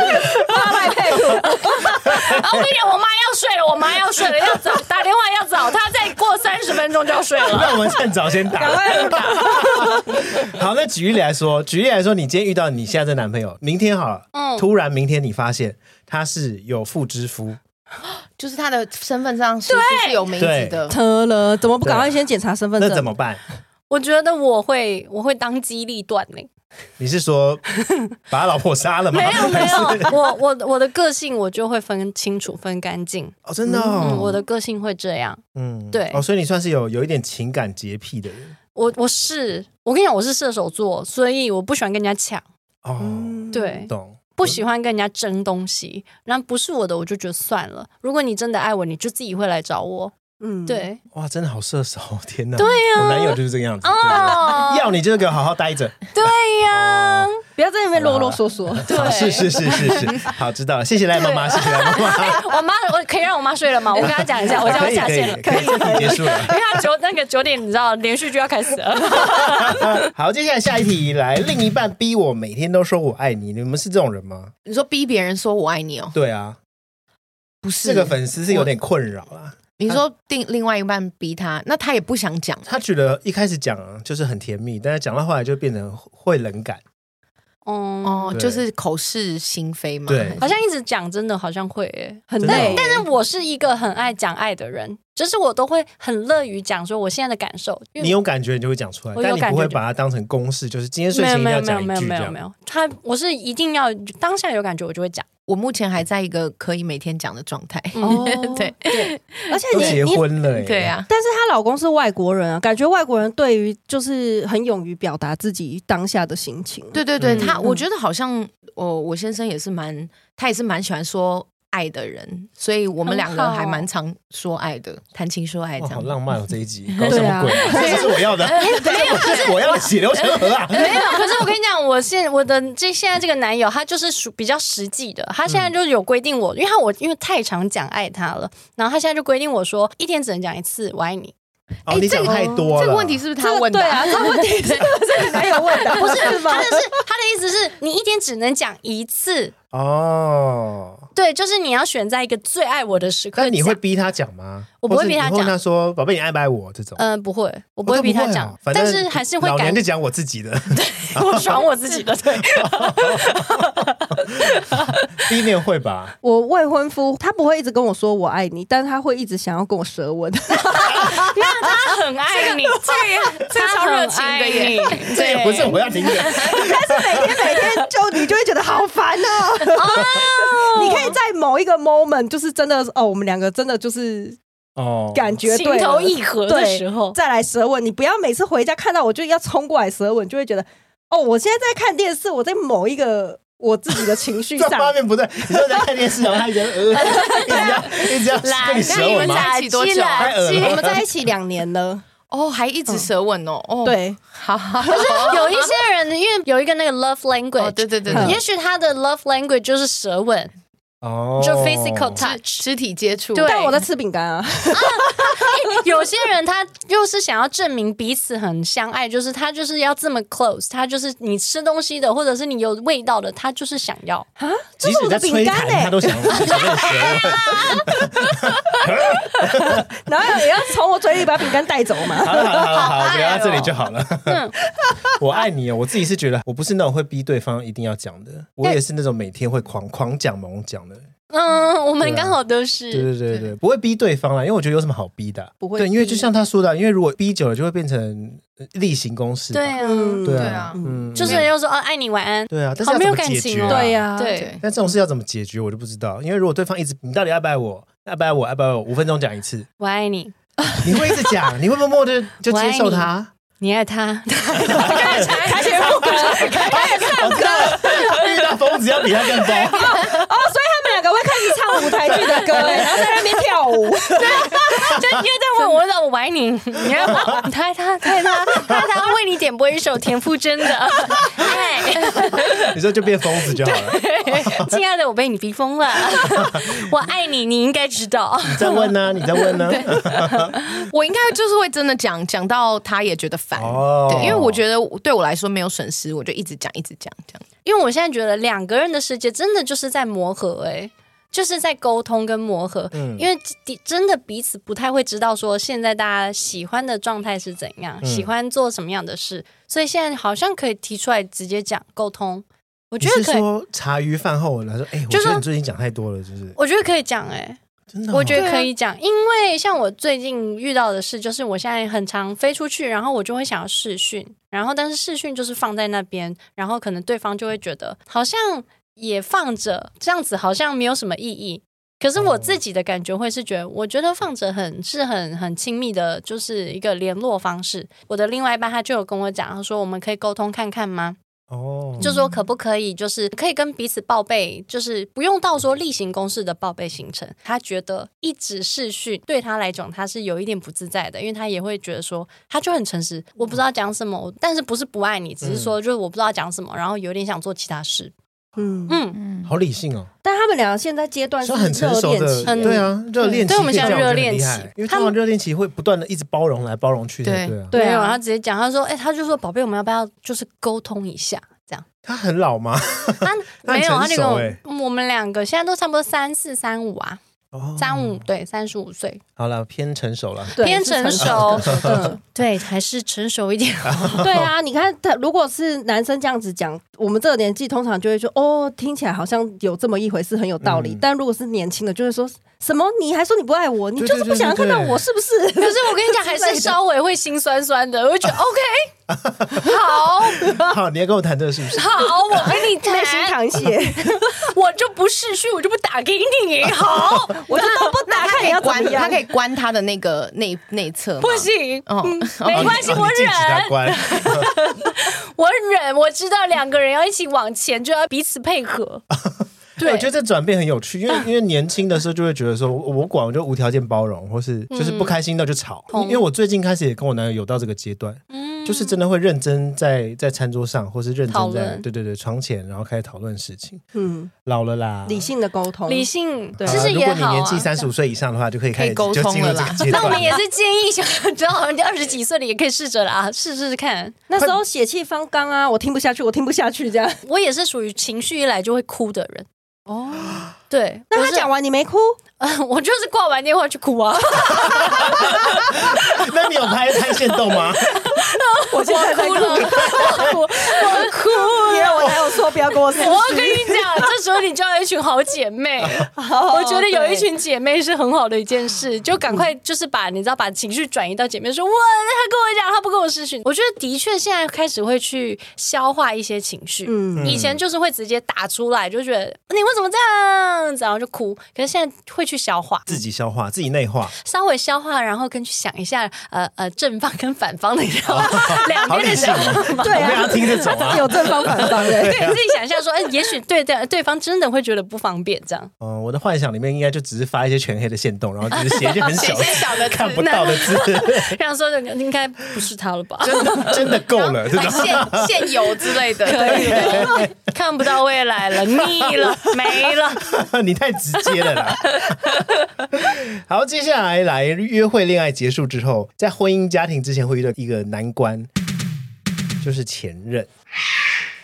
妈妈佩服。然后我跟你讲，我妈要睡了，我妈要睡了，要早打电话要早，她再过三十分钟就要睡了，那我们趁早先打，赶快打。好，那举例来说，举例来说，你今天遇到你现在这男朋友，明天好了，嗯，突然明天你发现他是有妇之夫。就是他的身份上是不是有名字的？特了，怎么不赶快先检查身份证？那怎么办？我觉得我会，我会当机立断呢。你是说 把他老婆杀了吗？没有 没有，我我我的个性我就会分清楚、分干净。哦，真的、哦嗯，我的个性会这样。嗯，对。哦，所以你算是有有一点情感洁癖的人。我我是，我跟你讲，我是射手座，所以我不喜欢跟人家抢。哦，对，懂。不喜欢跟人家争东西，然后不是我的，我就觉得算了。如果你真的爱我，你就自己会来找我。嗯，对。哇，真的好射手，天哪！对呀、啊，我男友就是这个样子。哦，要你就是给我好好待着。对呀、啊。哦不要在那边啰啰嗦嗦。对，是是是是是，好，知道了，谢谢赖妈妈，谢谢赖妈妈。我妈，我可以让我妈睡了吗？我跟她讲一下，我叫她下线了，可以可以结束了，因为她九那个九点，你知道连续剧要开始了。好，接下来下一题来，另一半逼我每天都说我爱你，你们是这种人吗？你说逼别人说我爱你哦？对啊，不是这个粉丝是有点困扰啦。你说定另外一半逼他，那他也不想讲，他觉得一开始讲就是很甜蜜，但是讲到后来就变成会冷感。哦、嗯，就是口是心非嘛。对，好像一直讲，真的好像会、欸、很累。但是我是一个很爱讲爱的人，就是我都会很乐于讲说我现在的感受。你有感觉你就会讲出来，但你不会把它当成公式，就是今天睡前一定要讲一句。没有没有没有没有没有，他我是一定要当下有感觉我就会讲。我目前还在一个可以每天讲的状态，哦、对对，而且你结婚了，对啊，但是她老公是外国人啊，感觉外国人对于就是很勇于表达自己当下的心情，对对对，他我觉得好像我我先生也是蛮，他也是蛮喜欢说。爱的人，所以我们两个还蛮常说爱的，谈情说爱这样。好浪漫哦，这一集搞什么鬼？这是我要的，没有，可是我要的血流成河啊！没有，可是我跟你讲，我现我的这现在这个男友，他就是属比较实际的，他现在就有规定我，因为他我因为太常讲爱他了，然后他现在就规定我说，一天只能讲一次我爱你。哎，你讲太多了。这个问题是不是他问的？对啊，这个问题是是男友问的，不是？他的是他的意思是你一天只能讲一次哦。对，就是你要选在一个最爱我的时刻。那你会逼他讲吗？我不会逼他讲。他说：“宝贝，你爱不爱我？”这种。嗯，不会，我不会逼他讲。但是还是会。老娘就讲我自己的。对，我爽我自己的。对。第一面会吧。我未婚夫他不会一直跟我说我爱你，但是他会一直想要跟我舌吻。那他很爱你，这这超热情的耶。这也不是我要听的。但是每天每天就你就会觉得好烦哦。你可以在某一个 moment，就是真的哦，我们两个真的就是哦，感觉对，情投意合的时候再来舌吻。你不要每次回家看到我就要冲过来舌吻，就会觉得哦，我现在在看电视，我在某一个我自己的情绪这上。画面不对，你说在看电视，然后他一直 呃，一直要一直要跟你舌那你们吻吗？在一起多久啊？太恶了我们在一起两年了，哦，还一直舌吻哦。哦，，对，好好，有一些人，因为有一个那个 love language，、哦，对对对对，也许他的 love language 就是舌吻，哦，就 physical touch。肢体接触。对但我在吃饼干啊。有些人他就是想要证明彼此很相爱，就是他就是要这么 close，他就是你吃东西的，或者是你有味道的，他就是想要啊。即使在吹痰，他都想想跟你舌吻。然后也要从我嘴里把饼干带走嘛。好了好了好了好了，聊到 这里就好了。嗯 我爱你哦，我自己是觉得我不是那种会逼对方一定要讲的，我也是那种每天会狂狂讲猛讲的。嗯，我们刚好都是。对对对对，不会逼对方啦，因为我觉得有什么好逼的啊？不会对，因为就像他说的啊，因为如果逼久了，就会变成呃例行公事吧。对啊，嗯对啊嗯，就是人又说哦，爱你晚安。对啊，但是好没有？感情哦对呀，对对，但这种事要怎么解决，我就不知道。因为如果对方一直你到底爱不爱我，爱不爱我，爱不爱我，五分钟讲一次，我爱你，你会一直讲，你会默默的就接受他。你爱他。开始副歌，开始唱我知道了，遇到疯子要比他更疯。哦，所两个会开始唱舞台剧的歌，哎，然后在那边跳舞。就因为在问我，我说我爱你，你要他爱他，他爱他，他爱他为你点播一首田馥甄的爱。你说就变疯子就好了。亲爱的，我被你逼疯了，我爱你，你应该知道。你再问呢？你再问呢？我应该就是会真的讲讲到他也觉得烦，哦对，因为我觉得对我来说没有损失，我就一直讲一直讲这样。因为我现在觉得两个人的世界真的就是在磨合、欸，哎，就是在沟通跟磨合。嗯因为真的彼此不太会知道说现在大家喜欢的状态是怎样，嗯喜欢做什么样的事，所以现在好像可以提出来直接讲沟通。我觉得可以，说茶余饭后来说，哎，我就是说觉得你最近讲太多了，就是我觉得可以讲、欸，哎。真的哦。我觉得可以讲，因为像我最近遇到的事，就是我现在很常飞出去，然后我就会想要试训，然后但是试训就是放在那边，然后可能对方就会觉得好像也放着，这样子好像没有什么意义。可是我自己的感觉会是觉得，我觉得放着很是很很亲密的，就是一个联络方式。我的另外一半他就有跟我讲，他说我们可以沟通看看吗？哦，就说可不可以，就是可以跟彼此报备，就是不用到说例行公事的报备行程。他觉得一直视讯对他来讲，他是有一点不自在的，因为他也会觉得说，他就很诚实，我不知道讲什么，但是不是不爱你，只是说就是我不知道讲什么，然后有点想做其他事。嗯，嗯，好理性哦，但他们两个现在阶段是是很成熟的热恋期，很对啊，热恋期对我们现在热恋期。因为他们通常热恋期会不断的一直包容来包容去的，对。对啊。没有，他直接讲，他说，哎、他就说，宝贝，我们要不要就是沟通一下，这样。他很老吗？他 没有，他就跟我成熟欸。我们两个现在都差不多三四三五啊，哦三五对三十五岁。好了，偏成熟了。对偏成成熟的。对，还是成熟一点。对啊，你看他如果是男生这样子讲，我们这个年纪通常就会说哦，听起来好像有这么一回事，很有道理。嗯但如果是年轻的，就会说什么你还说你不爱我，你就是不想要看到我，是不是？可是我跟你讲，还是稍微会心酸酸的。我就觉得 OK，好 好，你要跟我谈这个是不是？好，我跟你内心谈，淌血，我就不视讯，我就不打给你。好，我就都不打看你要关，他可以关他的那个内内侧不行，没关系，我忍，我忍。我知道两个人要一起往前，就要彼此配合。对，我觉得这转变很有趣，因为因为年轻的时候就会觉得说，我我管我就无条件包容，或是就是不开心那就吵。嗯因为我最近开始也跟我男友有到这个阶段，就是真的会认真在在餐桌上，或是认真在对对对床前，然后开始讨论事情。嗯，老了啦，理性的沟通，理性，对其好啦如果你。年纪三十五岁以上的话，就可以开始沟就进入通了啦这个阶段。那我们也是建议，想知道二十几岁的也可以试着啦，试试看。那时候血气方刚啊，我听不下去，我听不下去，这样。我也是属于情绪一来就会哭的人。哦，对，那他讲完你没哭？我就是挂完电话去哭啊！那你有拍拍线动吗？我现在在哭，我哭了，我我哭因为我男友说不要跟我私我跟。你讲，这时候你就要一群好姐妹。我觉得有一群姐妹是很好的一件事，就赶快就是把你知道把情绪转移到姐妹说，我他跟我讲他不跟我视讯。我觉得的确现在开始会去消化一些情绪，嗯。以前就是会直接打出来，就觉得你为什么这样？样子，然后就哭。可是现在会去消化，自己消化，自己内化，稍微消化，然后跟去想一下，呃呃，正方跟反方的 两边的想法。对啊，听这种啊，有正方反方的，对，自己想象说，哎，也许对对对方真的会觉得不方便这样。嗯，我的幻想里面应该就只是发一些全黑的线动，然后只是写一些很小 小的看不到的字，这样说的应该不是他了吧？真的真的够了，现现有之类的，可以看不到未来了，腻了，没了，你太直接了啦。好，接下来来约会恋爱结束之后，在婚姻家庭之前会遇到一个难关，就是前任。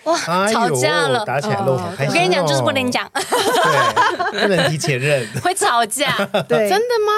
哇，哎、吵架了，打起来了，哦、我跟你讲，就是不能讲，对，不能提前任，会吵架。对，真的吗？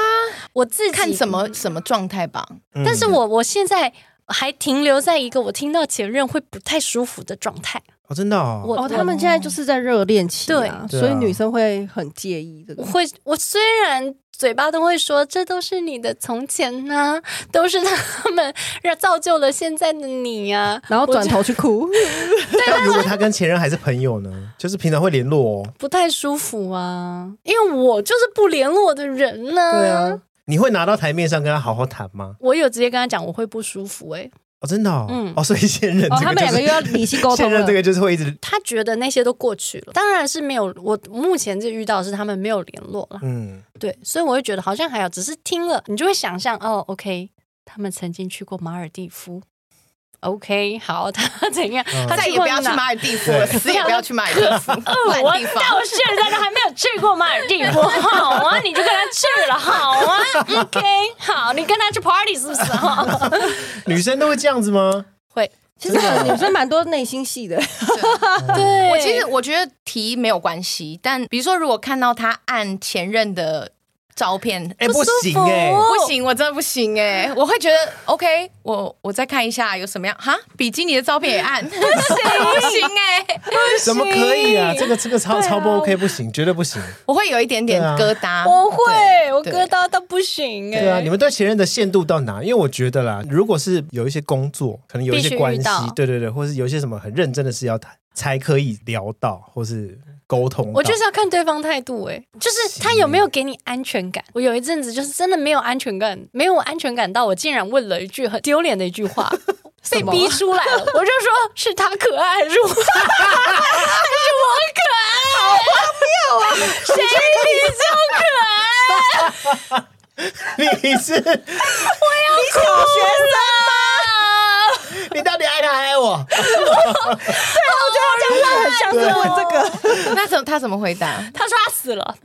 我自己看什么什么状态吧。嗯、但是我我现在还停留在一个我听到前任会不太舒服的状态。哦，真的哦，我哦，他们现在就是在热恋期，啊，对，所以女生会很介意这个。会，我虽然嘴巴都会说这都是你的从前呐，啊，都是他们让造就了现在的你呀，啊，然后转头去哭。对，但如果他跟前任还是朋友呢？就是平常会联络哦，不太舒服啊，因为我就是不联络的人呢，啊。对啊，你会拿到台面上跟他好好谈吗？我有直接跟他讲，我会不舒服哎，欸。哦，真的哦，嗯，哦，所以现任、就是哦，他们两个又要理性沟通。现任这个就是会一直，他觉得那些都过去了，当然是没有。我目前就遇到的是他们没有联络了，嗯，对，所以我会觉得好像还有，只是听了，你就会想象哦，OK，他们曾经去过马尔蒂夫。OK，好，他怎样？嗯、他再也不要去马尔蒂夫了，死也不要去马尔地夫。我到现在都还没有去过马尔蒂夫，好啊，你就跟他去了，好啊，OK，好，你跟他去 party 是不是？女生都会这样子吗？会，其实女生蛮多内心戏的。对，我其实我觉得提没有关系，但比如说如果看到他按前任的。照片。哎、欸，不行哎、欸，不行，我真的不行哎、欸，我会觉得 OK，我我再看一下有什么样哈，比基尼的照片也按，不行。不行哎、欸，怎么可以啊？这个这个超、啊、超不 OK，不行，绝对不行。我会有一点点疙瘩，啊、我会，我疙瘩到不行哎、欸。对啊，你们对前任的限度到哪？因为我觉得啦，如果是有一些工作，可能有一些关系，对对对，或是有一些什么很认真的事要谈，才可以聊到，或是。沟通，我就是要看对方态度，哎，就是他有没有给你安全感。我有一阵子就是真的没有安全感，没有安全感到我竟然问了一句很丢脸的一句话，被逼出来了。我就说是他可爱还是我，还是我可爱？好荒谬啊！谁比较可爱？你是我要哭了。你到底爱他还爱我？对，我觉得他讲话很像是问这个。那怎么他怎么回答？他说他死了。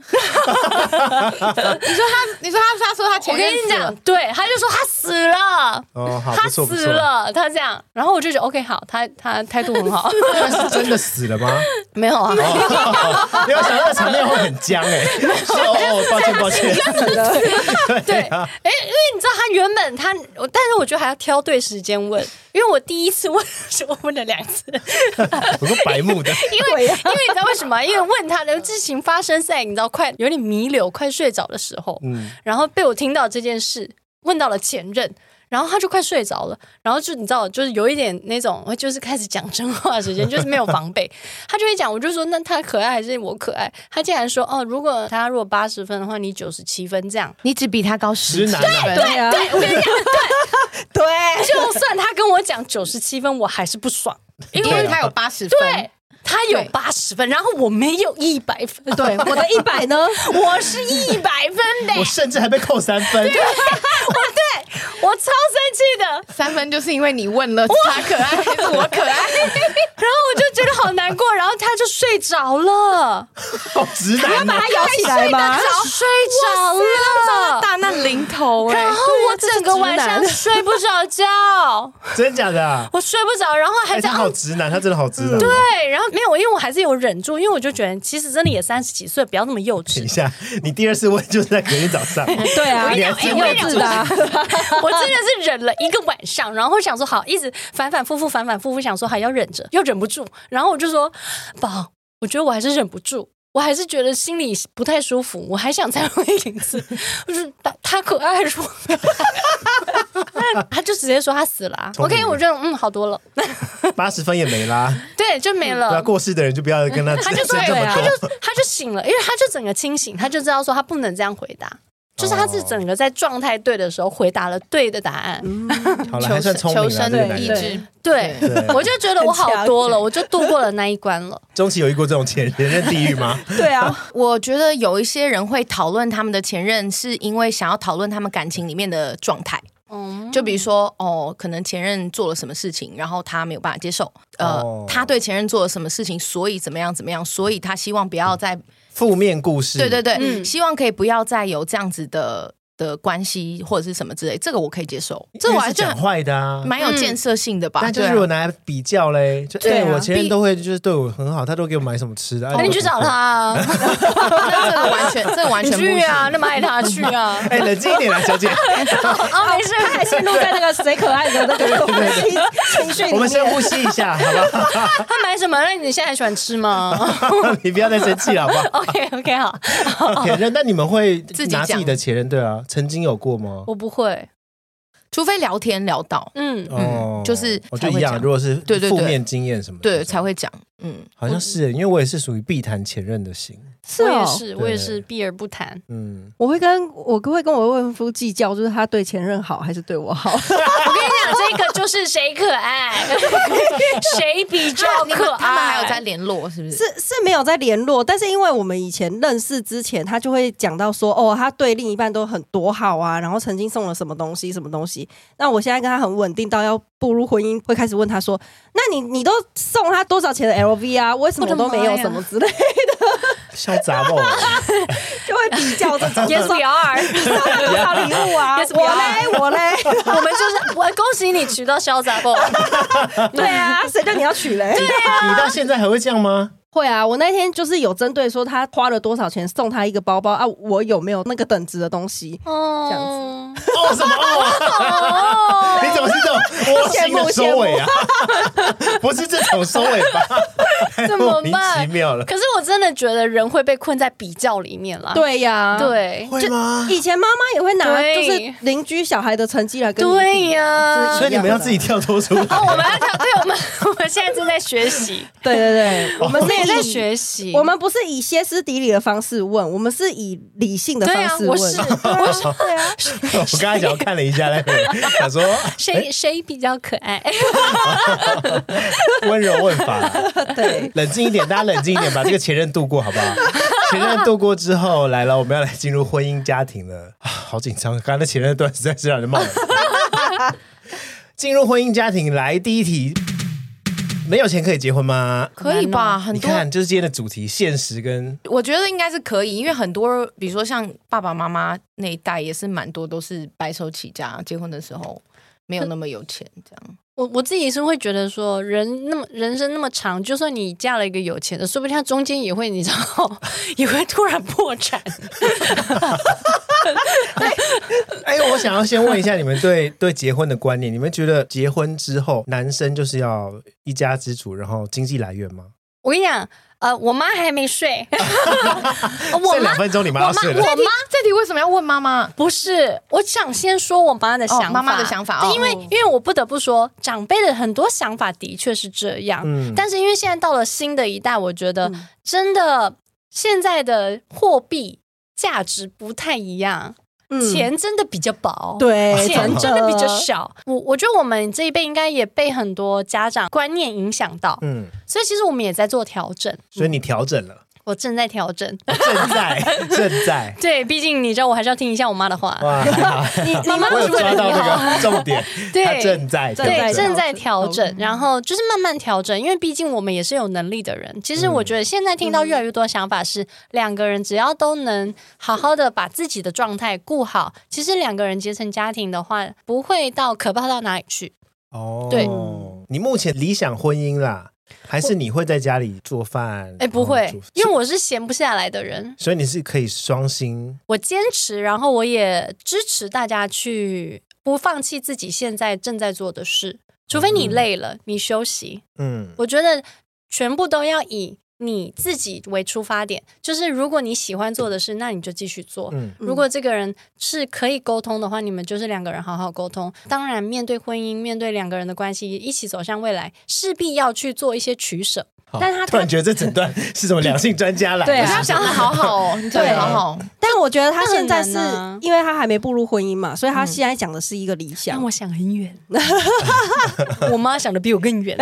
你说他，你说他，他说他前。我跟你讲，对，他就说他死了。哦，好，他死了，他这样，然后我就觉得 OK，好，他他态度很好。是真的死了吗？没有啊，没有想到场面会很僵哎。哦，抱歉抱歉。对，哎，因为你知道他原本他，但是我觉得还要挑对时间问。因为我第一次问是我问了两次，我说白目的，因为因为你知道为什么？因为问他的事情发生在你知道快有点弥留、快睡着的时候，嗯，然后被我听到这件事，问到了前任。然后他就快睡着了，然后就你知道，就是有一点那种，就是开始讲真话的时间，就是没有防备，他就会讲，我就说那他可爱还是我可爱？他竟然说哦，如果他如果八十分的话，你九十七分这样，你只比他高十分，对对对，对，我跟你讲，对 对，就算他跟我讲九十七分，我还是不爽，因为他有八十分。对。他有八十分，然后我没有一百分。对，我的一百呢？我是一百分的，我甚至还被扣三分。对，我对我超生气的，三分就是因为你问了他可爱还是我可爱，然后我就觉得好难过，然后他就睡着了。好直男，你要把他摇起来吗？睡着了，大难临头。然后我整个晚上睡不着觉。真的假的？我睡不着，然后还在。他好直男，他真的好直男。对，然后。没有，因为我还是有忍住，因为我就觉得其实真的也三十几岁，不要那么幼稚。等一下，你第二次问就是在隔天早上。对啊，你还是幼稚的。我真的是忍了一个晚上，然后想说好，一直反反复复，反反复复，想说还要忍着，又忍不住。然后我就说，宝，我觉得我还是忍不住。我还是觉得心里不太舒服，我还想再问一次，就是他他可爱说，他就直接说他死了、啊。OK，我觉得嗯好多了，八十分也没啦，对，就没了。对啊，过世的人就不要跟他 他就对啊，他就他就醒了，因为他就整个清醒，他就知道说他不能这样回答。就是他是整个在状态对的时候回答了对的答案，嗯、好了，还算聪明求生的意志，对，我就觉得我好多了，我就度过了那一关了。中期有遇过这种前前任地狱吗？对啊，我觉得有一些人会讨论他们的前任，是因为想要讨论他们感情里面的状态。嗯，就比如说哦，可能前任做了什么事情，然后他没有办法接受，呃，哦、他对前任做了什么事情，所以怎么样怎么样，所以他希望不要再。负面故事，对对对，嗯，希望可以不要再有这样子的的关系或者是什么之类，这个我可以接受。这我还是讲坏的啊，蛮有建设性的吧？但就是我拿来比较嘞，就哎，我前任都会就是对我很好，他都给我买什么吃的。你去找他，这个完全，这个完全去啊，那么爱他去啊！哎，冷静一点啊，小姐。哦，没事，他还陷入在那个谁可爱的那个情绪。我们先呼吸一下，好不好？他买什么？那你现在喜欢吃吗？你不要再生气了，好不好？OK OK，好。前任，那你们会自己拿自己的前任对啊？曾经有过吗？我不会，除非聊天聊到，嗯哦，就是我就一样。如果是对对负面经验什么的，对才会讲。嗯，好像是，因为我也是属于避谈前任的型。是我也是，我也是避而不谈。嗯，我会跟我会跟我未婚夫计较，就是他对前任好还是对我好。我跟你讲，这个就是谁可爱，谁比较可爱。他们还有在联络，是不是？是是没有在联络，但是因为我们以前认识之前，他就会讲到说，哦，他对另一半都很多好啊，然后曾经送了什么东西，什么东西。那我现在跟他很稳定到要步入婚姻，会开始问他说，那你你都送他多少钱的 LV 啊？为什么都没有什么之类的？小杂货 就会比较这 we are，多少礼物啊？Yes, 我嘞，我嘞，我们就是我恭喜你娶到潇洒 boy。对啊，谁叫你要娶嘞？对啊，你到现在还会这样吗？会啊，我那天就是有针对说他花了多少钱送他一个包包啊，我有没有那个等值的东西？哦，这样子哦什么哦？你怎么是这种窝心的收尾啊？不是这种收尾吧？怎么办？莫名其妙了。可是我真的觉得人会被困在比较里面了。对呀，对，会吗？以前妈妈也会拿就是邻居小孩的成绩来跟。对呀，所以你们要自己跳脱出来。哦，我们要跳，对，我们我们现在正在学习。对对对，我们是。在学习，我们不是以歇斯底里的方式问，我们是以理性的方式问。我是，我是，对啊。我刚才想看了一下，那个想说 谁谁比较可爱？温柔问法，对，冷静一点，大家冷静一点，把这个前任度过，好不好？前任度过之后来了，我们要来进入婚姻家庭了啊，好紧张！刚刚那前任段实在是让人冒。进入婚姻家庭，来第一题。没有钱可以结婚吗？可以吧，很多。你看，就是今天的主题，现实跟我觉得应该是可以，因为很多，比如说像爸爸妈妈那一代，也是蛮多都是白手起家，结婚的时候没有那么有钱，这样。我我自己是会觉得说，人那么人生那么长，就算你嫁了一个有钱的，说不定他中间也会，你知道，也会突然破产。哎，我想要先问一下你们对对结婚的观念，你们觉得结婚之后男生就是要一家之主，然后经济来源吗？我跟你讲。呃，我妈还没睡，我两分钟你妈要睡了。我妈这题为什么要问妈妈？不是，我想先说我妈的想法，妈妈的想法。因为因为我不得不说，长辈的很多想法的确是这样。嗯，但是因为现在到了新的一代，我觉得真的现在的货币价值不太一样。钱真的比较薄，对，钱真的比较少。我我觉得我们这一辈应该也被很多家长观念影响到，嗯，所以其实我们也在做调整。所以你调整了。我正在调整，正在正在。对，毕竟你知道，我还是要听一下我妈的话。哇，你你妈有抓到那个 重点？对，正在对正在调整，然后就是慢慢调整，因为毕竟我们也是有能力的人。其实我觉得现在听到越来越多想法是，两个人只要都能好好的把自己的状态顾好，其实两个人结成家庭的话，不会到可怕到哪里去。哦，对，你目前理想婚姻啦。还是你会在家里做饭？哎，欸、不会，因为我是闲不下来的人，所以你是可以双薪。我坚持，然后我也支持大家去不放弃自己现在正在做的事，除非你累了，嗯、你休息。嗯，我觉得全部都要以你自己为出发点，就是如果你喜欢做的事，那你就继续做。嗯，如果这个人是可以沟通的话，你们就是两个人好好沟通。当然，面对婚姻，面对两个人的关系，一起走向未来，势必要去做一些取舍。但是他突然觉得这整段 是什么两性专家来？对啊，他讲的好好哦，你讲的好好。但我觉得他现在是啊因为他还没步入婚姻嘛，所以他现在讲的是一个理想。让我想很远，我妈想的比我更远。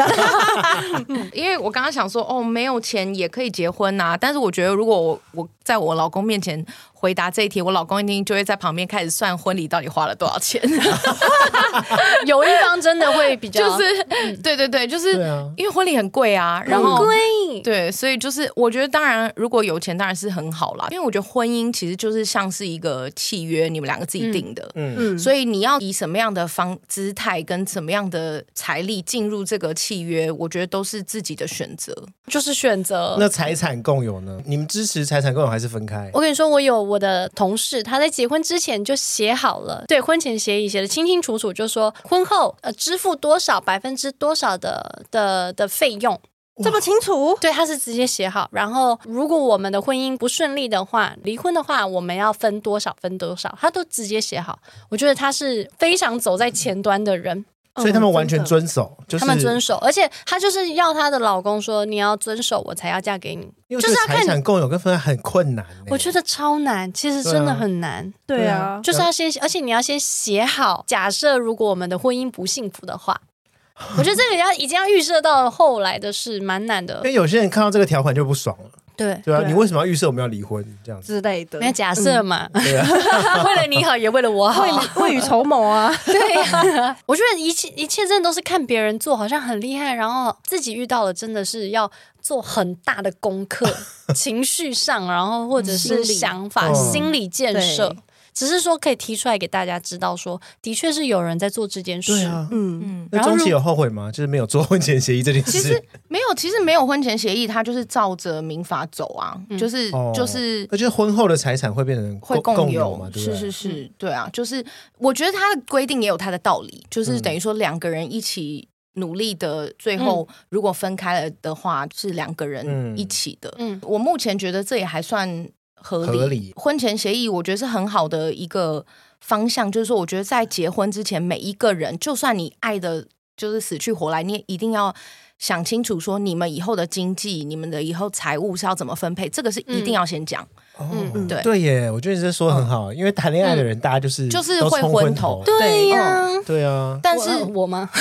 因为我刚刚想说，哦，没有钱也可以结婚呐、但是我觉得，如果我我在我老公面前回答这一题，我老公一定就会在旁边开始算婚礼到底花了多少钱。有一方真的会比较，就是、嗯、对对对，就是啊因为婚礼很贵啊，然后贵，对，所以就是我觉得，当然如果有钱当然是很好啦。因为我觉得婚姻其实就是像是一个契约，你们两个自己定的，嗯嗯，所以你要以什么样的方姿态跟什么样的财力进入这个契约，我觉得都是自己的选择。就是选择。那财产共有呢？你们支持财产共有还是分开？我跟你说，我有我的同事，他在结婚之前就写好了，对婚前协议写的清清楚楚，就说婚后呃支付多少百分之多少的的的费用，这么清楚？对，他是直接写好。然后如果我们的婚姻不顺利的话，离婚的话，我们要分多少分多少，他都直接写好。我觉得他是非常走在前端的人。所以他们完全遵守，就是他们遵守，而且她就是要她的老公说，你要遵守，我才要嫁给你。因为就是要看财产共有跟分开很困难。我觉得超难，其实真的很难。对啊，就是要先，而且你要先写好，假设如果我们的婚姻不幸福的话，我觉得这个要已经要预设到后来的事，蛮难的。因为有些人看到这个条款就不爽了。对对啊，你为什么要预设我们要离婚这样子？之类的？没有假设嘛，对啊，为了你好，也为了我好，未雨绸缪啊。对啊，我觉得一切一切真的都是看别人做，好像很厉害，然后自己遇到了，真的是要做很大的功课，情绪上，然后或者是想法、心理建设。只是说可以提出来给大家知道说，说的确是有人在做这件事。对啊，嗯嗯。那中期有后悔吗？就是没有做婚前协议这件事。其实没有，其实没有婚前协议，他就是照着民法走啊，嗯、就是、哦、就是。那就是婚后的财产会变成会共有，共有嘛？对对是是是，对啊，就是我觉得他的规定也有他的道理，就是等于说两个人一起努力的，最后如果分开了的话，嗯、是两个人一起的。嗯，我目前觉得这也还算。合理，合理婚前协议，我觉得是很好的一个方向。就是说，我觉得在结婚之前，每一个人，就算你爱的，就是死去活来，你也一定要想清楚，说你们以后的经济、你们的以后财务是要怎么分配，这个是一定要先讲。嗯嗯嗯，对对耶，我觉得你这说的很好，因为谈恋爱的人，大家就是就是会昏头，对呀，对啊。但是我吗？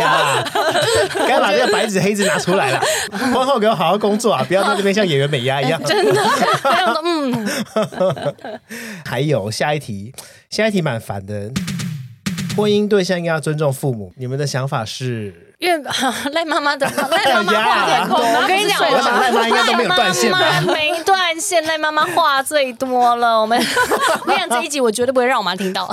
呀，该把这个白纸黑字拿出来了。婚后给我好好工作啊，不要在这边像演员美压一样。真的，嗯。还有下一题，下一题蛮烦的。婚姻对象应该要尊重父母，你们的想法是？因为赖妈妈的 赖妈妈话有点空，我跟你讲，我想赖妈应该都没有断线吧？没断线，赖妈妈话最多了。我们我跟你讲，这一集我绝对不会让我妈听到。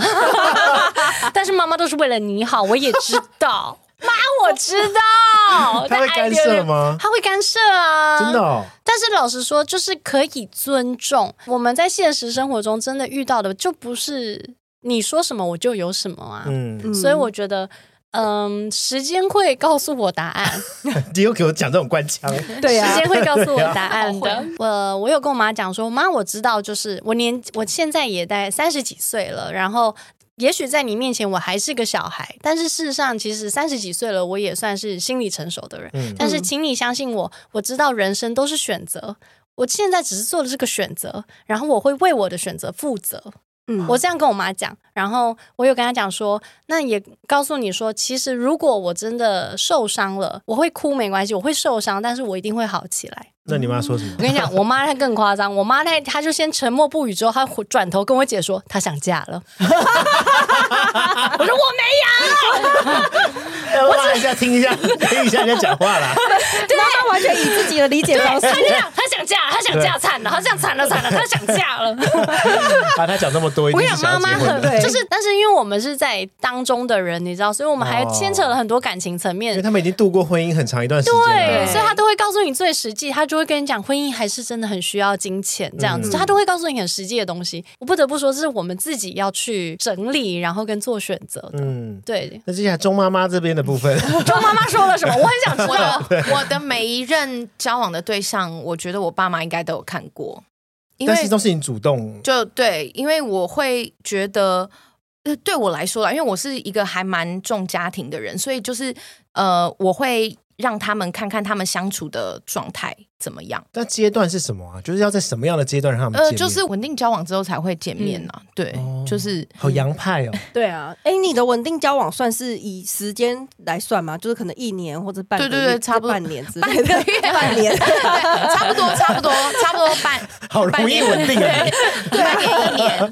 但是妈妈都是为了你好，我也知道，妈我知道。他会干涉吗？他会干涉啊，真的哦。但是老实说，就是可以尊重。我们在现实生活中真的遇到的，就不是你说什么我就有什么啊。嗯，所以我觉得。嗯，时间会告诉我答案。你又给我讲这种官腔，对呀、啊，时间会告诉我答案的。我我有跟我妈讲说，妈，我知道，就是我年我现在也在三十几岁了，然后也许在你面前我还是个小孩，但是事实上，其实三十几岁了，我也算是心理成熟的人。嗯、但是，请你相信我，我知道人生都是选择，我现在只是做了这个选择，然后我会为我的选择负责。我这样跟我妈讲，然后我有跟她讲说，那也告诉你说，其实如果我真的受伤了，我会哭没关系，我会受伤，但是我一定会好起来。那你妈说什么？我跟你讲，我妈她更夸张，我妈那她就先沉默不语，之后她转头跟我姐说，她想嫁了。我说我没有，我拉一下听一下，听一下人家讲话啦。对，她完全以自己的理解方式，她这样，她想想嫁了，他想嫁惨了，他想惨了惨了，她想嫁了。把他讲这么多，一定是想要结婚的。对就是，但是因为我们是在当中的人，你知道，所以我们还牵扯了很多感情层面。因为他们已经度过婚姻很长一段时间，对，所以他都会告诉你最实际，他就会跟你讲，婚姻还是真的很需要金钱这样子，他都会告诉你很实际的东西。我不得不说，这是我们自己要去整理，然后跟做选择的。嗯，对。那接下来钟妈妈这边的部分，钟妈妈说了什么？我很想知道。我的每一任交往的对象，我觉得我爸妈应该都有看过，但是都是你主动。就对，因为我会觉得，对我来说啦，因为我是一个还蛮重家庭的人，所以就是呃，我会让他们看看他们相处的状态。怎么样？那阶段是什么啊？就是要在什么样的阶段让他们见面？呃，就是稳定交往之后才会见面啊。对，就是好洋派哦。对啊，哎，你的稳定交往算是以时间来算吗？就是可能一年或者半，对对对，差不多半年之类的，半个月、半年，差不多，差不多，差不多半，好容易稳定啊。对，半年一年，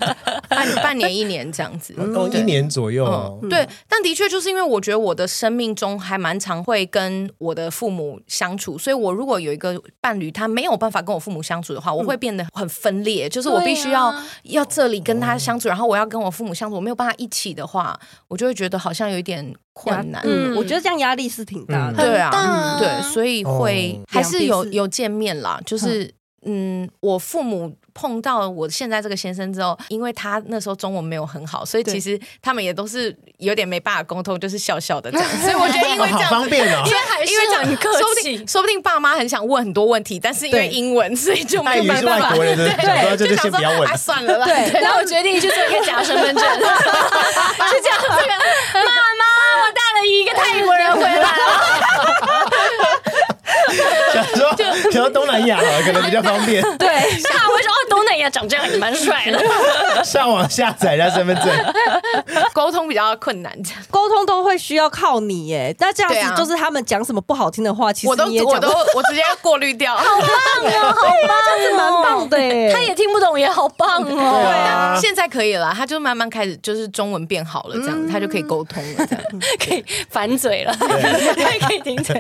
半 半年一年这样子，哦，一年左右。对，但的确就是因为我觉得我的生命中还蛮常会跟我的父母相处，所以我如果有一个。伴侣他没有办法跟我父母相处的话，我会变得很分裂。嗯、就是我必须要、啊、要这里跟他相处，然后我要跟我父母相处，我没有办法一起的话，我就会觉得好像有一点困难。嗯，我觉得这样压力是挺大的。对啊，对，所以会、哦、还是有有见面啦。就是嗯，我父母。碰到我现在这个先生之后，因为他那时候中文没有很好，所以其实他们也都是有点没办法沟通，就是笑笑的这样。所以我觉得因为这样，方便哦，因为还是因为这样很客气，说不定说不定爸妈很想问很多问题，但是因为英文，所以就没有办法。对对对，就先不要问，算了啦。对，然后我决定去做一个假身份证，就这样这个妈妈，我带了一个泰国人回来了。想说，就想说东南亚可能比较方便。对，下回说哦，东南亚长这样也蛮帅的。上网下载一下身份证，沟通比较困难，沟通都会需要靠你耶。那这样子就是他们讲什么不好听的话，其实我都我都 我直接过滤掉。好棒哦，好棒，这样子蛮棒的。他也听不懂，也好棒哦。对啊，现在可以了，他就慢慢开始就是中文变好了，这样他就可以沟通了，这样可以反嘴了，可以停嘴。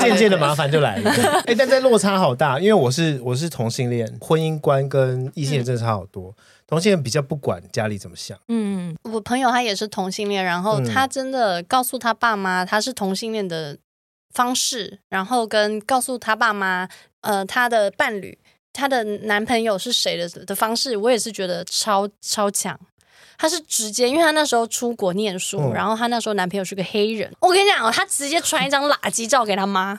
渐渐的麻烦就来了。哎、欸，但在落差好大，因为我是我是同性恋，婚姻观跟异性恋真的差好多。嗯、同性恋比较不管家里怎么想。嗯，我朋友他也是同性恋，然后他真的告诉他爸妈他是同性恋的方式，然后跟告诉他爸妈，呃，他的伴侣，他的男朋友是谁的的方式，我也是觉得超超强。他是直接，因为他那时候出国念书，嗯、然后他那时候男朋友是个黑人。我跟你讲哦，他直接传一张垃圾照给他妈，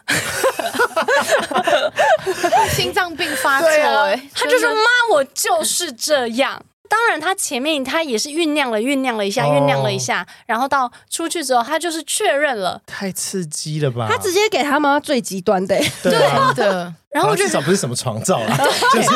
心脏病发作、欸。啊、他就说：“妈，我就是这样。”当然，他前面他也是酝酿了、酝酿了一下、酝酿了一下，然后到出去之后，他就是确认了。太刺激了吧！他直接给他妈最极端的，对的。然后至少不是什么床照啊，就是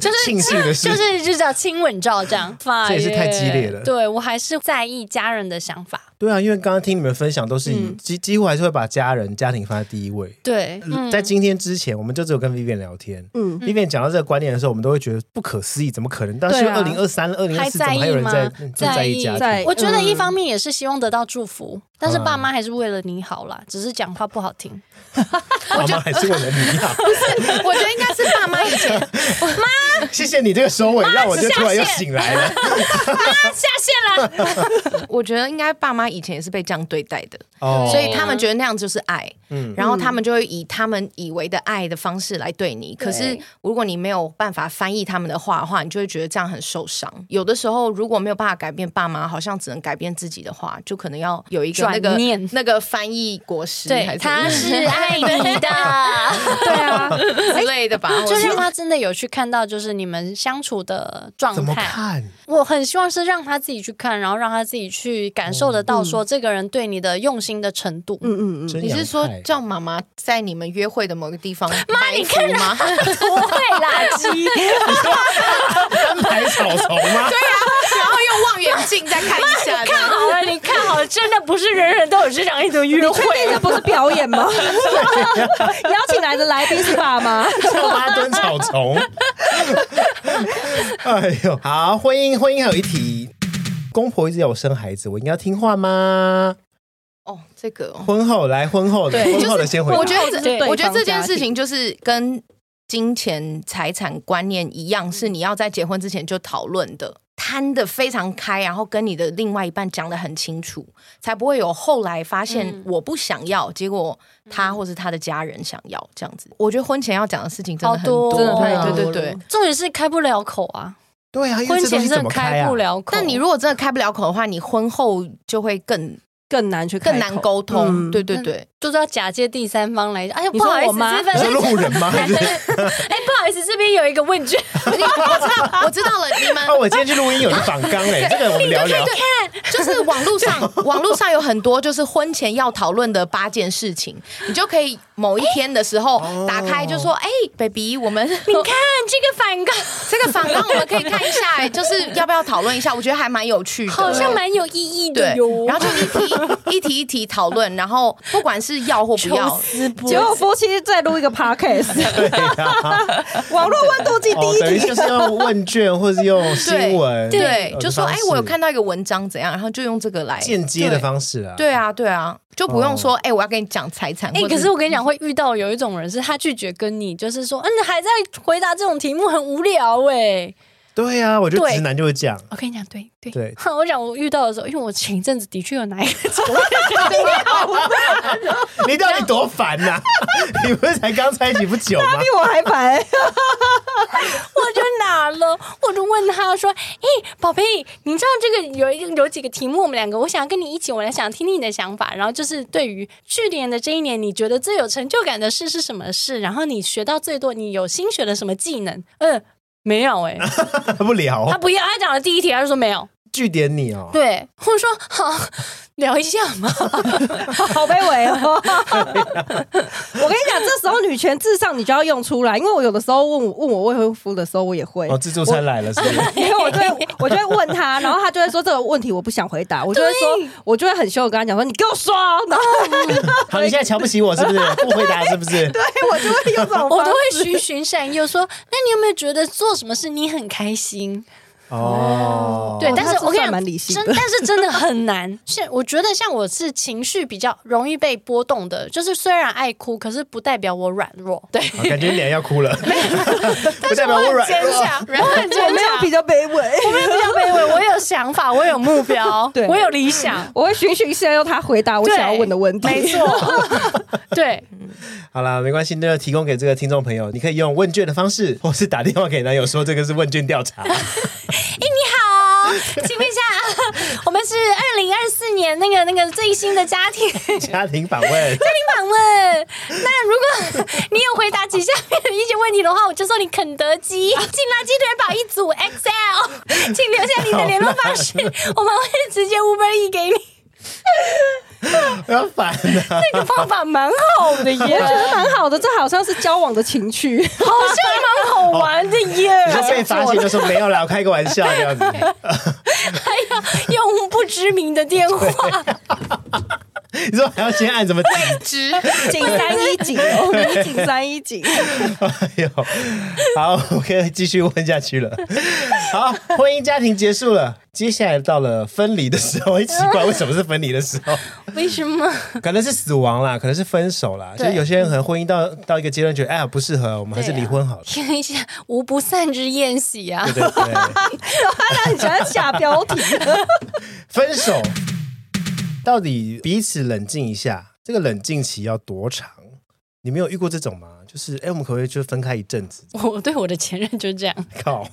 就是庆幸的事，就是就叫亲吻照这样。这也是太激烈了。对，我还是在意家人的想法。对啊，因为刚刚听你们分享，都是以几几乎还是会把家人家庭放在第一位。对，在今天之前，我们就只有跟 Vivian 聊天。嗯，Vivian 讲到这个观念的时候，我们都会觉得不可思议，怎么可能？但是二零二三、二零二四，怎么还有人在在意家庭？我觉得一方面也是希望得到祝福，但是爸妈还是为了你好啦，只是讲话不好听。爸妈还是为了你好，不是？我觉得应该是爸妈以前妈，谢谢你这个收尾，让我就突然又醒来了。妈下线了。我觉得应该爸妈以前也是被这样对待的，哦所以他们觉得那样就是爱，嗯然后他们就会以他们以为的爱的方式来对你。可是如果你没有办法翻译他们的话的话，你就会觉得这样很受伤。有的时候如果没有办法改变爸妈，好像只能改变自己的话，就可能要有一个那个那个翻译果实，对，他是爱你的，对啊之类的吧。就是他真的有去看到，就是你们相处的状态。怎么看？我很希望是让他自己去看，然后让他自己去感受得到，说这个人对你的用心的程度。嗯嗯嗯。你是说叫妈妈在你们约会的某个地方妈，你看吗？不会垃圾，安排草丛吗？对啊，然后用望远镜再看一下。看好了，你看好了，真的不是人人都有这样一种约会，这不是表演吗？邀请来的来宾是爸妈，叫妈蹲草丛。哎呦，好，婚姻婚姻还有一题，公婆一直要我生孩子，我应该要听话吗？哦，这个、哦、婚后来婚后的，婚后的先回答。我觉得这，我觉得这件事情就是跟金钱财产观念一样，是你要在结婚之前就讨论的，摊的非常开，然后跟你的另外一半讲的很清楚，才不会有后来发现我不想要，结果他或是他的家人想要这样子。我觉得婚前要讲的事情真的很多，真的太多了。对对对，重点是开不了口啊。对啊，婚前真的开不了口。但你如果真的开不了口的话，你婚后就会更。更难去更难沟通，对对对，就是要假借第三方来。哎呀，不好意思，这是路人吗？哎，不好意思，这边有一个问卷，我知道，了，你们。我今天去录音有个访纲哎，这个我们聊聊。看，就是网络上，网络上有很多就是婚前要讨论的八件事情，你就可以某一天的时候打开，就说：“哎，baby，我们你看这个反纲，这个访纲我们可以看一下，哎就是要不要讨论一下？我觉得还蛮有趣的，好像蛮有意义的哟。然后就一题。一题一题讨论，然后不管是要或不要，结果夫妻再录一个 podcast，网络温度计第一题。就是用问卷或是用新闻，对，就说哎，我有看到一个文章怎样，然后就用这个来间接的方式啊，对啊，对啊，就不用说哎，我要跟你讲财产，哎，可是我跟你讲，会遇到有一种人是他拒绝跟你，就是说，嗯，还在回答这种题目很无聊哎。对呀、啊，我觉得直男就会这样。我跟你讲，对对对，我讲 我遇到的时候，因为我前一阵子的确有哪一个，你到底多烦呐、啊？你不是才刚在一起不久吗？他比我还烦。我就拿了，我就问他说：“哎，宝贝，你知道这个有一个有几个题目，我们两个我想要跟你一起，我来想听听你的想法。然后就是对于去年的这一年，你觉得最有成就感的事是什么事？然后你学到最多，你有新学了什么技能？嗯、呃。”没有哎、他，不聊，他不要，他讲了第一题，他就说没有，据点你哦，对，我说好 聊一下嘛，好卑微哦。我跟你讲，这时候女权至上，你就要用出来，因为我有的时候问问我未婚夫的时候，我也会哦，自助餐来了是不是？因为我 就会我就会问他，然后他就会说这个问题我不想回答，我就会说，我就会很凶，我跟他讲说你给我说，然后好，你现在瞧不起我是不是？不回答是不是？对，我就会用这种，我都会循循善诱说，那你有没有觉得做什么事你很开心？哦，对，但是我跟你讲，理性真，但是真的很难。是我觉得像我是情绪比较容易被波动的，就是虽然爱哭，可是不代表我软弱。对，感觉脸要哭了，但是我软坚强，我很坚强，我没有比较卑微，我没有比较卑微，我有想法，我有目标，对，我有理想，我会循循善诱他回答我想要问的问题。没错，对，好啦，没关系，那就提供给这个听众朋友，你可以用问卷的方式，或是打电话给男友说这个是问卷调查。哎，你好，请问一下，我们是二零二四年那个那个最新的家庭家庭访问，家庭访问。那如果你有回答起下面的一些问题的话，我就送你肯德基劲辣鸡腿堡一组 XL，请留下你的联络方式，我们会直接 Uber E 给你。不要烦啊！那个方法蛮好的耶，我觉得蛮好的。这好像是交往的情趣，好像蛮好玩的耶。你说被发现就说没有啦，我开个玩笑这样子。还要用不知名的电话。你说还要先按什么井？井三一井哦，井三一井。哎呦，好，我可以继续问下去了。好，婚姻家庭结束了，接下来到了分离的时候。很奇怪，为什么是分离的时候？为什么？可能是死亡啦，可能是分手啦。对就有些人可能婚姻到到一个阶段，觉得哎呀不适合，我们还是离婚好了。听一下，无不散之宴席啊！对对对，他让你喜欢下标题。分手。到底彼此冷静一下，这个冷静期要多长？你没有遇过这种吗？就是，哎，我们可不可以就分开一阵子？我对我的前任就是这样，靠，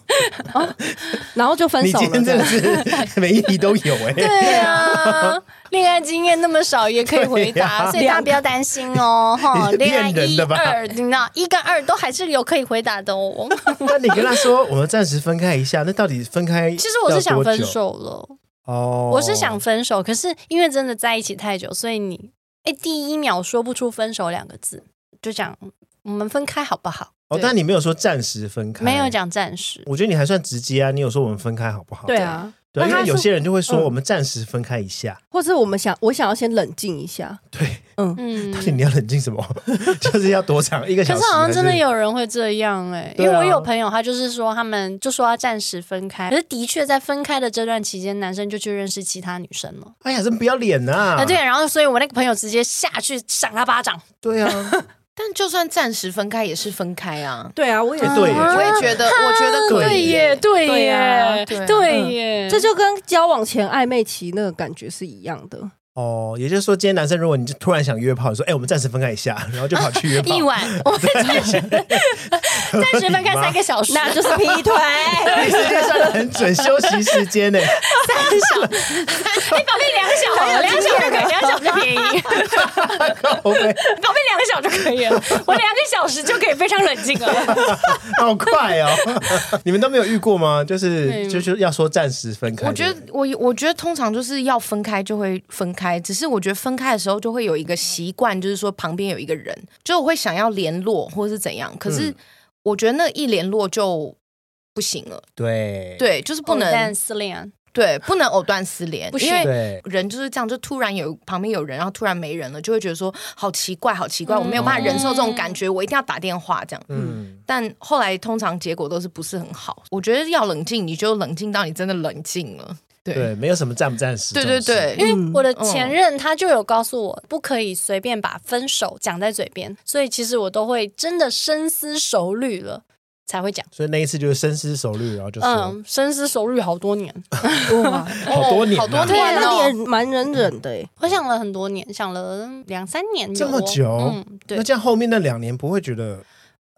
然后就分手了。你今天真的是 每一题都有哎。对啊，恋爱经验那么少也可以回答，所以大家不要担心哦。哈，恋爱一二，你知道一跟二都还是有可以回答的哦。那你跟他说，我们暂时分开一下，那到底分开？其实我是想分手了。哦，我是想分手，可是因为真的在一起太久，所以你哎，第一秒说不出分手两个字，就讲我们分开好不好？哦，但你没有说暂时分开，没有讲暂时。我觉得你还算直接啊，你有说我们分开好不好？对啊。对，因为有些人就会说，我们暂时分开一下，或者我们想，我想要先冷静一下。对，嗯嗯，到底你要冷静什么？就是要多长一个小时？可是好像真的有人会这样哎，因为我有朋友，他就是说他们就说要暂时分开，可是的确在分开的这段期间，男生就去认识其他女生了。哎呀，真不要脸呐！啊，对，然后所以我那个朋友直接下去赏他巴掌。对啊。但就算暂时分开，也是分开啊。对啊，我也对耶我也觉得，我觉得可以对耶，对对啊耶，对耶，这就跟交往前暧昧期那个感觉是一样的。哦，也就是说，今天男生如果你就突然想约炮，你说，哎，我们暂时分开一下，然后就跑去约炮 一晚，我们暂时 暂时分开三个小时，那就是劈腿。你时间算的很准，休息时间呢？三小时，哎，宝贝，两小时，两小时可以，两小时就便宜。宝贝，宝贝，两个小时就可以了，我两个小时就可以非常冷静了。好快哦！你们都没有遇过吗？就是就是要说暂时分开。我觉得我我觉得通常就是要分开就会分开。只是我觉得分开的时候就会有一个习惯，就是说旁边有一个人，就我会想要联络或者是怎样。可是我觉得那一联络就不行了。对对，就是不能藕断丝连。对，不能藕断丝连，因为人就是这样，就突然有旁边有人，然后突然没人了，就会觉得说好奇怪，好奇怪，嗯、我没有办法忍受这种感觉，我一定要打电话这样。嗯，但后来通常结果都是不是很好。我觉得要冷静，你就冷静到你真的冷静了。对，对，没有什么暂不暂时。对对对，因为我的前任他就有告诉我，不可以随便把分手讲在嘴边，所以其实我都会真的深思熟虑了才会讲。所以那一次就是深思熟虑，然后就嗯，深思熟虑好多年，哇，好多年，好多年那你也蛮忍忍的。我想了很多年，想了两三年，这么久。嗯，对。那这样后面那两年不会觉得？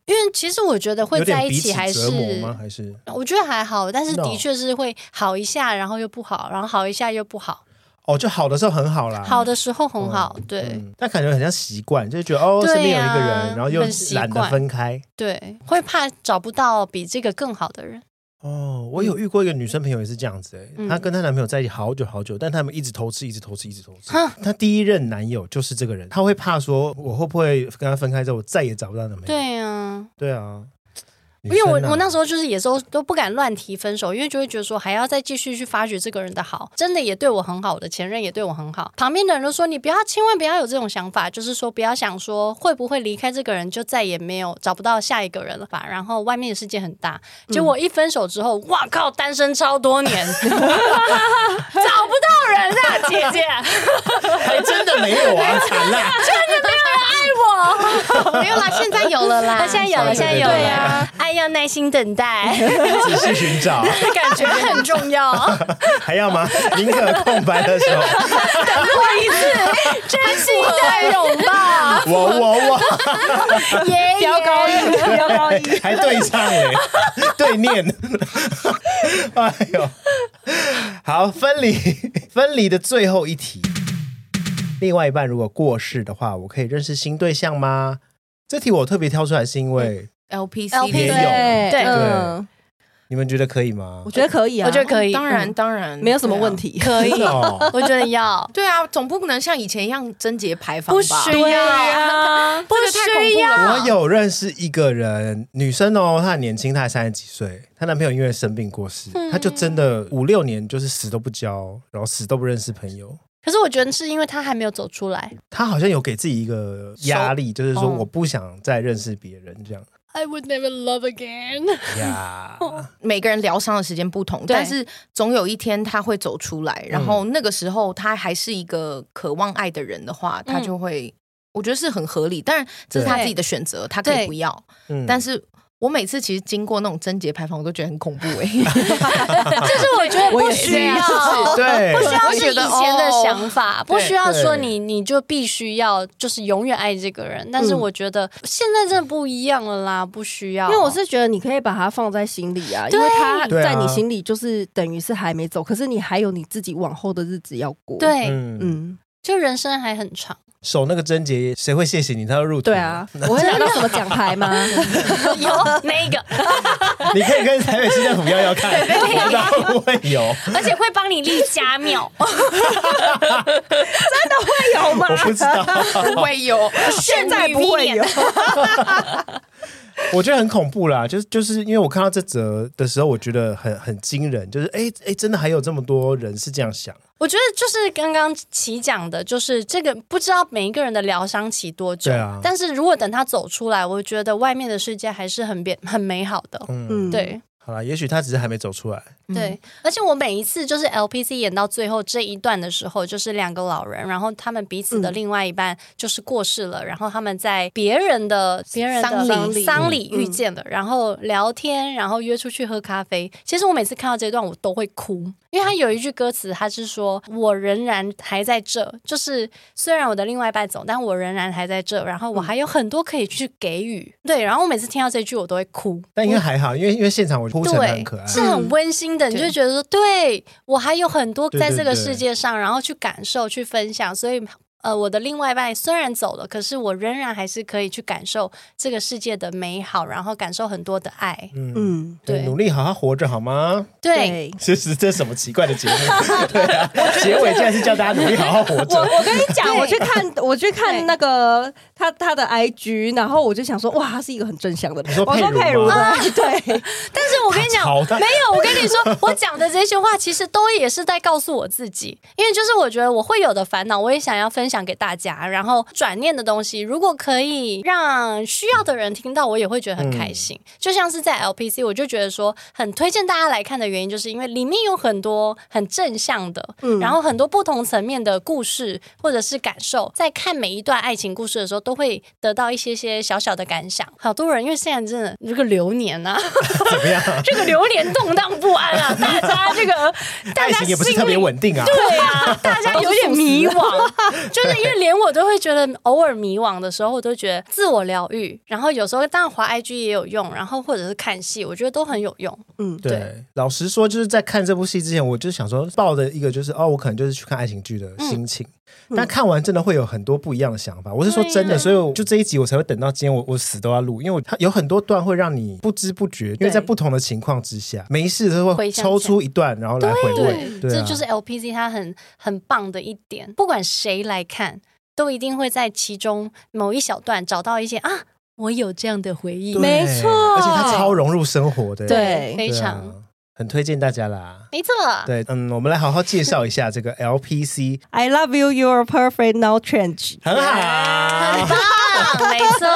因为其实我觉得会在一起还是，还是我觉得还好，但是的确是会好一下，然后又不好，然后好一下又不好。哦，就好的时候很好啦，好的时候很好，对。但感觉很像习惯，就觉得哦，身边有一个人，然后又懒得分开，对，会怕找不到比这个更好的人。哦，我有遇过一个女生朋友也是这样子哎、欸，嗯、她跟她男朋友在一起好久好久，但他们一直偷吃，一直偷吃，一直偷吃。她第一任男友就是这个人，她会怕说，我会不会跟他分开之后，我再也找不到男朋友？对呀、啊，对啊。因为我我那时候就是也都都不敢乱提分手，因为就会觉得说还要再继续去发掘这个人的好，真的也对我很好，我的前任也对我很好。旁边的人都说你不要，千万不要有这种想法，就是说不要想说会不会离开这个人就再也没有找不到下一个人了吧。然后外面的世界很大，结果一分手之后，哇靠，单身超多年，找不到人啊，姐姐，还真的没有啊，惨了，真的没有人爱我，没有啦，现在有了啦，现在有了，现在有了呀，爱。要耐心等待，仔细寻找，感觉很重要。还要吗？宁可空白的时候，等过一次真心的拥抱。我我我，耶飙高音，飙高音，还对唱哎，对念。哎呦，好，分离，分离的最后一题。另外一半如果过世的话，我可以认识新对象吗？这题我特别挑出来，是因为。LPC 也有，对，你们觉得可以吗？我觉得可以啊，我觉得可以，当然当然。没有什么问题，可以，我觉得要，对啊，总不能像以前一样贞洁牌坊吧？不需要啊，不需要。我有认识一个人，女生哦，她很年轻，她才三十几岁，她男朋友因为生病过世，她就真的五六年就是死都不交，然后死都不认识朋友。可是我觉得是因为他还没有走出来，他好像有给自己一个压力，就是说我不想再认识别人这样。I would never love again。呀，每个人疗伤的时间不同，但是总有一天他会走出来，然后那个时候他还是一个渴望爱的人的话，他就会，我觉得是很合理。当然这是他自己的选择，他可以不要，但是。我每次其实经过那种贞洁牌坊，我都觉得很恐怖哎、欸，就是我觉得不需要，对，不需要是以前的想法，不需要说你你就必须要就是永远爱这个人。但是我觉得现在真的不一样了啦，不需要。因为我是觉得你可以把它放在心里啊，因为他在你心里就是等于是还没走，可是你还有你自己往后的日子要过。对，嗯，就人生还很长。守那个贞洁，谁会谢谢你？他要入土。对啊，我会拿到什么奖牌吗？有那个，你可以跟台北市政府要要看，不知道会不会有，而且会帮你立家庙，真的会有吗？我不知道，不会有，现在不会有。我觉得很恐怖啦，就是就是因为我看到这则的时候，我觉得很很惊人，就是哎哎，真的还有这么多人是这样想。我觉得就是刚刚齐讲的，就是这个不知道每一个人的疗伤期多久，对啊。但是如果等他走出来，我觉得外面的世界还是很变很美好的。嗯，对。好了，也许他只是还没走出来。对，而且我每一次就是 LPC 演到最后这一段的时候，就是两个老人，然后他们彼此的另外一半就是过世了，嗯、然后他们在别人的别人的丧礼丧礼遇见了，然后聊天，然后约出去喝咖啡。其实我每次看到这一段，我都会哭，因为他有一句歌词，他是说：“我仍然还在这，就是虽然我的另外一半走，但我仍然还在这，然后我还有很多可以去给予。”对，然后我每次听到这句，我都会哭。但应该还好，因为因为现场我哭成很可爱，是很温馨的，你就觉得说，对我还有很多在这个世界上，然后去感受、去分享，所以。呃，我的另外一半虽然走了，可是我仍然还是可以去感受这个世界的美好，然后感受很多的爱。嗯，对，努力好好活着好吗？对，其实 这是什么奇怪的节目？对啊，结尾竟然是叫大家努力好好活着。我我跟你讲，我去看 我去看那个他他的 IG，然后我就想说，哇，他是一个很正向的人。我说佩如吗？对。但是我跟你讲，没有，我跟你说，我讲的这些话其实都也是在告诉我自己，因为就是我觉得我会有的烦恼，我也想要分享。给大家，然后转念的东西，如果可以让需要的人听到，我也会觉得很开心。嗯、就像是在 LPC，我就觉得说很推荐大家来看的原因，就是因为里面有很多很正向的，嗯、然后很多不同层面的故事或者是感受，在看每一段爱情故事的时候，都会得到一些些小小的感想。好多人因为现在真的这个流年啊，怎么样？这个流年动荡不安啊，大家这个大家爱情也不是特别稳定啊，对啊，大家有点迷惘。就是因为连我都会觉得偶尔迷惘的时候，我都觉得自我疗愈。然后有时候当然滑 IG 也有用，然后或者是看戏，我觉得都很有用。嗯，对。对老实说，就是在看这部戏之前，我就想说抱着一个就是哦，我可能就是去看爱情剧的心情。嗯、但看完真的会有很多不一样的想法。我是说真的，所以我就这一集我才会等到今天我，我我死都要录，因为我它有很多段会让你不知不觉，因为在不同的情况之下，没事都会抽出一段，然后来回味。对，这就是 LPC 它很很棒的一点，不管谁来看。都一定会在其中某一小段找到一些啊，我有这样的回忆，对没错，而且它超融入生活的，对，非常、啊、很推荐大家啦，没错，对，嗯，我们来好好介绍一下这个 LPC。I love you, you are perfect, no change，很好，很棒，没错。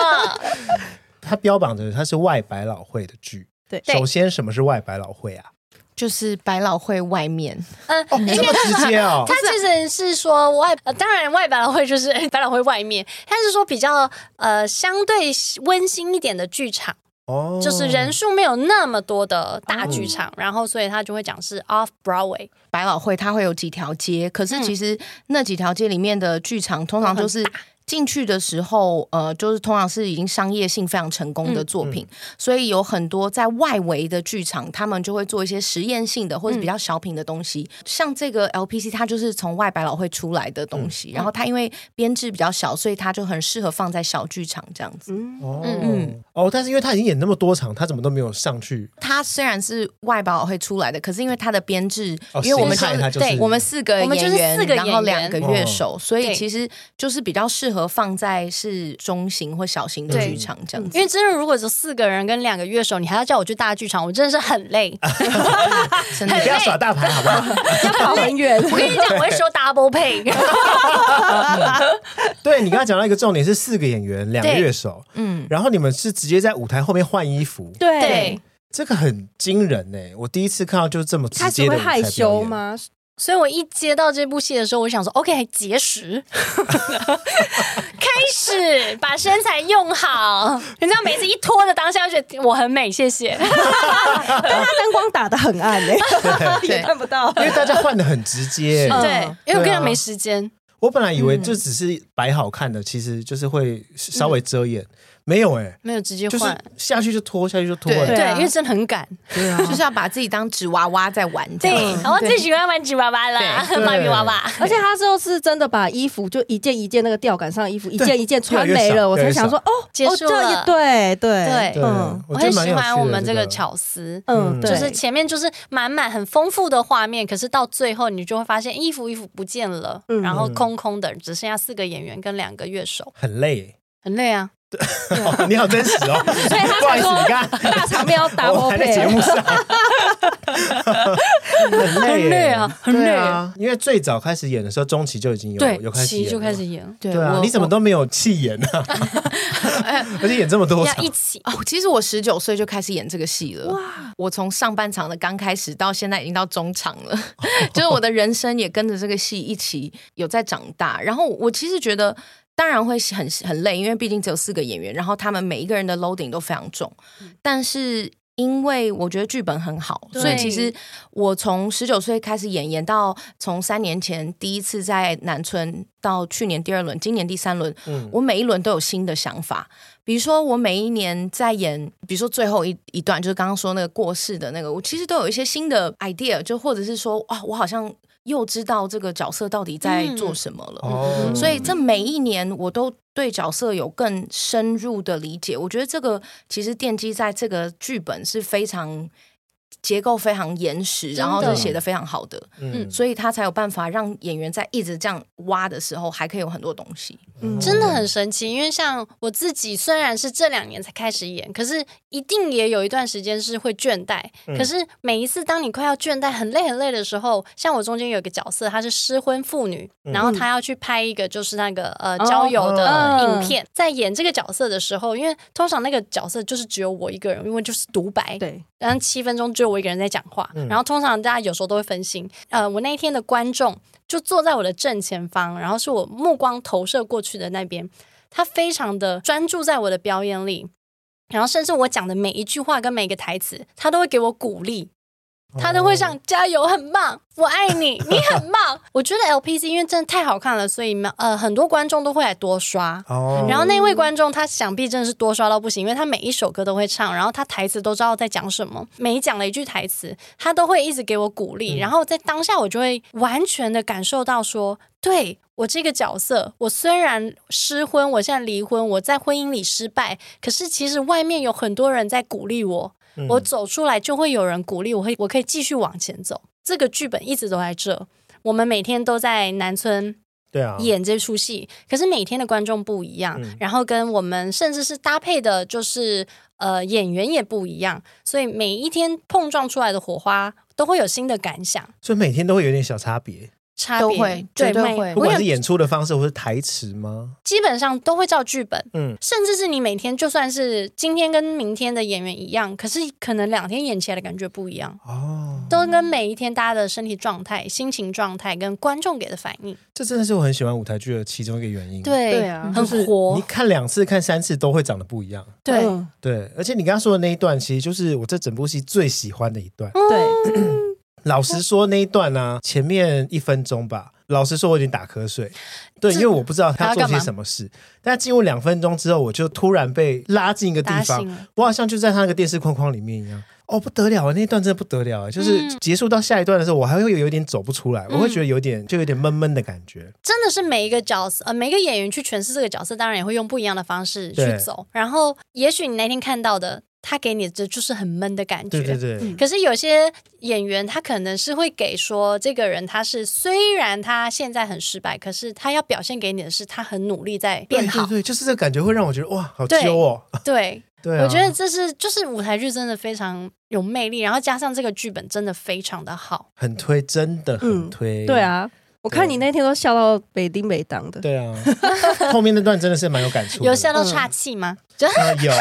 它标榜着它是外百老汇的剧，对，首先什么是外百老汇啊？就是百老汇外面，嗯，这么直接哦。他其实是说外，呃，当然外百老汇就是百老汇外面，他是说比较呃相对温馨一点的剧场，哦，就是人数没有那么多的大剧场，哦、然后所以他就会讲是 Off Broadway 百老汇，它会有几条街，可是其实那几条街里面的剧场通常都是。进去的时候，呃，就是通常是已经商业性非常成功的作品，嗯嗯、所以有很多在外围的剧场，他们就会做一些实验性的或者比较小品的东西。嗯、像这个 LPC，它就是从外百老汇出来的东西，嗯、然后它因为编制比较小，所以它就很适合放在小剧场这样子。嗯哦嗯哦，但是因为他已经演那么多场，他怎么都没有上去？他虽然是外百老汇出来的，可是因为他的编制，哦、因为我们、就是、对我们四个演员，四个演员然后两个乐手，哦、所以其实就是比较适合。放在是中型或小型的剧场这样子，因为真的如果是四个人跟两个乐手，你还要叫我去大剧场，我真的是很累。你不要耍大牌好不好？要跑很远。我跟你讲，我会说 double pay。对，你刚刚讲到一个重点是四个演员，两个乐手，嗯，然后你们是直接在舞台后面换衣服，对，这个很惊人呢。我第一次看到就是这么直接的。会害羞吗？所以我一接到这部戏的时候，我想说，OK，节食，开始把身材用好。你知道，每次一脱的当下，就觉得我很美，谢谢。但他灯光打的很暗 嘞，也看不到，因为大家换的很直接。对，因为我根本没时间。我本来以为就只是摆好看的，其实就是会稍微遮掩。没有哎，没有直接换，下去就脱，下去就脱。对，因为真的很赶，对啊，就是要把自己当纸娃娃在玩。对，我最喜欢玩纸娃娃了，芭比娃娃。而且他最后是真的把衣服就一件一件那个吊杆上的衣服一件一件穿没了，我才想说哦，结束了。对对。对，嗯，我很喜欢我们这个。巧思，嗯，就是前面就是满满很丰富的画面，可是到最后你就会发现衣服衣服不见了，然后空空的，只剩下四个演员跟两个乐手，很累，很累啊。对，你好真实哦！所以他才说大场面要打。我还在节目上，很累，很累啊，很累啊。因为最早开始演的时候，中期就已经有对，有开始演，就开始演。对对啊，你怎么都没有弃演呢？而且演这么多场，要一起哦。其实我十九岁就开始演这个戏了。哇！我从上半场的刚开始到现在已经到中场了，就是我的人生也跟着这个戏一起有在长大。然后我其实觉得。当然会很很累，因为毕竟只有四个演员，然后他们每一个人的 loading 都非常重。但是因为我觉得剧本很好，所以其实我从十九岁开始演，演到从三年前第一次在南村到去年第二轮，今年第三轮，嗯，我每一轮都有新的想法。比如说我每一年在演，比如说最后一一段，就是刚刚说那个过世的那个，我其实都有一些新的 idea，就或者是说，哇，我好像。又知道这个角色到底在做什么了，嗯、所以这每一年我都对角色有更深入的理解。我觉得这个其实奠基在这个剧本是非常。结构非常严实，然后是写的非常好的，嗯，所以他才有办法让演员在一直这样挖的时候，还可以有很多东西，嗯，真的很神奇。因为像我自己，虽然是这两年才开始演，可是一定也有一段时间是会倦怠。嗯，可是每一次当你快要倦怠、很累很累的时候，像我中间有一个角色，她是失婚妇女，然后她要去拍一个就是那个呃交友的影片，在演这个角色的时候，因为通常那个角色就是只有我一个人，因为就是独白，对，然后七分钟就。我一个人在讲话，然后通常大家有时候都会分心。呃，我那一天的观众就坐在我的正前方，然后是我目光投射过去的那边，他非常的专注在我的表演里，然后甚至我讲的每一句话跟每一个台词，他都会给我鼓励。他都会唱加油，很棒，我爱你，你很棒。我觉得 LPC 因为真的太好看了，所以呃很多观众都会来多刷。哦。然后那位观众他想必真的是多刷到不行，因为他每一首歌都会唱，然后他台词都知道在讲什么，每讲了一句台词，他都会一直给我鼓励。然后在当下我就会完全的感受到说，对我这个角色，我虽然失婚，我现在离婚，我在婚姻里失败，可是其实外面有很多人在鼓励我。我走出来就会有人鼓励我，会我可以继续往前走。这个剧本一直都在这，我们每天都在南村对啊演这出戏，可是每天的观众不一样，嗯、然后跟我们甚至是搭配的，就是呃演员也不一样，所以每一天碰撞出来的火花都会有新的感想，所以每天都会有点小差别。差都会，绝对会。不管是演出的方式，或是台词吗？基本上都会照剧本。嗯，甚至是你每天就算是今天跟明天的演员一样，可是可能两天演起来的感觉不一样哦。都跟每一天大家的身体状态、心情状态跟观众给的反应。这真的是我很喜欢舞台剧的其中一个原因。对对啊，很活。你看两次、看三次都会长得不一样。对对，而且你刚刚说的那一段，其实就是我这整部戏最喜欢的一段。对。老实说，那一段呢、啊，前面一分钟吧。老实说，我已经打瞌睡。对，因为我不知道他做些什么事。但进入两分钟之后，我就突然被拉进一个地方，我好像就在他那个电视框框里面一样。哦，不得了啊！那一段真的不得了啊！就是结束到下一段的时候，我还会有点走不出来，我会觉得有点就有点闷闷的感觉。真的是每一个角色，呃，每一个演员去诠释这个角色，当然也会用不一样的方式去走。然后，也许你那天看到的。他给你的就是很闷的感觉，对对对。可是有些演员他可能是会给说，这个人他是虽然他现在很失败，可是他要表现给你的是他很努力在变好。对对对，就是这个感觉会让我觉得哇，好揪哦。对对，我觉得这是就是舞台剧真的非常有魅力，然后加上这个剧本真的非常的好，很推，真的很推。对啊。我看你那天都笑到北丁北当的，对啊，后面那段真的是蛮有感触，有笑到岔气吗？有，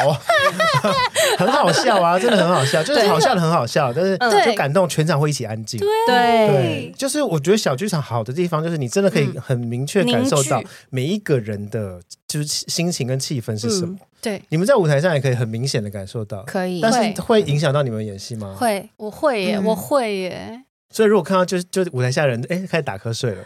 很好笑啊，真的很好笑，就是好笑的很好笑，但是就感动全场会一起安静。对，就是我觉得小剧场好的地方，就是你真的可以很明确感受到每一个人的就是心情跟气氛是什么。对，你们在舞台上也可以很明显的感受到，可以，但是会。影响到你们演戏吗？会，我会耶，我会耶。所以，如果看到就就舞台下人，哎，开始打瞌睡了。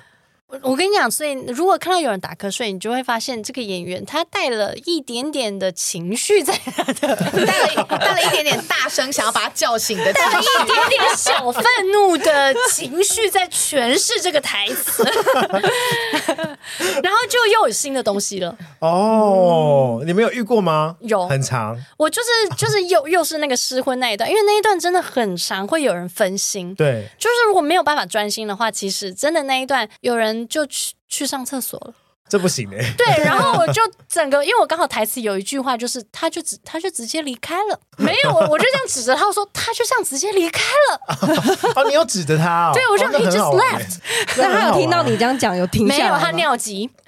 我跟你讲，所以如果看到有人打瞌睡，你就会发现这个演员他带了一点点的情绪在他的，带了带了一点点大声想要把他叫醒的，带了一点点小愤怒的情绪在诠释这个台词，然后就又有新的东西了。哦，你们有遇过吗？有，很长。我就是就是又又是那个失婚那一段，因为那一段真的很长，会有人分心。对，就是如果没有办法专心的话，其实真的那一段有人。就去去上厕所了这不行哎。对，然后我就整个，因为我刚好台词有一句话，就是他就直他就直接离开了，没有我我就这样指着他说，他就这样直接离开了。哦，你有指着他哦？对，我说 he just left。那他有听到你这样讲，有听下来没有？他尿急，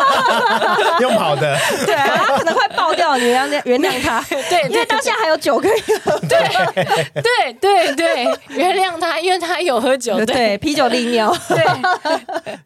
用跑的。对啊，他可能快爆掉，你要原谅他。对，因为当下还有酒可以喝。对对对对，原谅他，因为他有喝酒。对，啤酒利尿。对。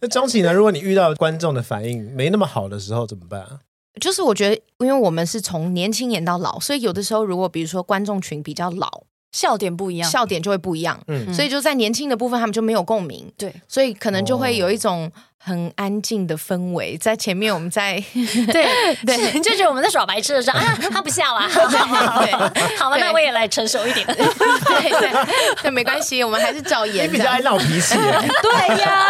那钟琪呢？如果你遇到观众的反应没那么好的时候怎么办啊？就是我觉得，因为我们是从年轻演到老，所以有的时候如果比如说观众群比较老，笑点不一样，笑点就会不一样。嗯，所以就在年轻的部分，他们就没有共鸣。对，所以可能就会有一种。很安静的氛围，在前面我们在对 对，就觉得我们在耍白痴的时候啊，他不笑啊，好好好，好吧，那我也来成熟一点，对对对，没关系，我们还是照演。你比较爱闹脾气，对呀，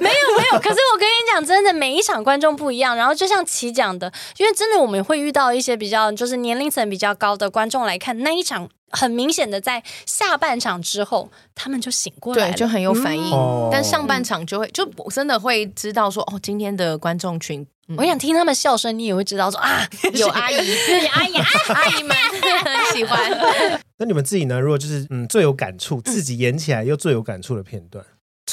没有没有，可是我跟你讲，真的每一场观众不一样，然后就像琪讲的，因为真的我们会遇到一些比较就是年龄层比较高的观众来看那一场。很明显的，在下半场之后，他们就醒过来了，对，就很有反应。嗯、但上半场就会，就真的会知道说，哦，今天的观众群，嗯、我想听他们笑声，你也会知道说啊，有阿姨，有阿姨，阿姨们很 喜欢。那你们自己呢？如果就是嗯，最有感触，自己演起来又最有感触的片段。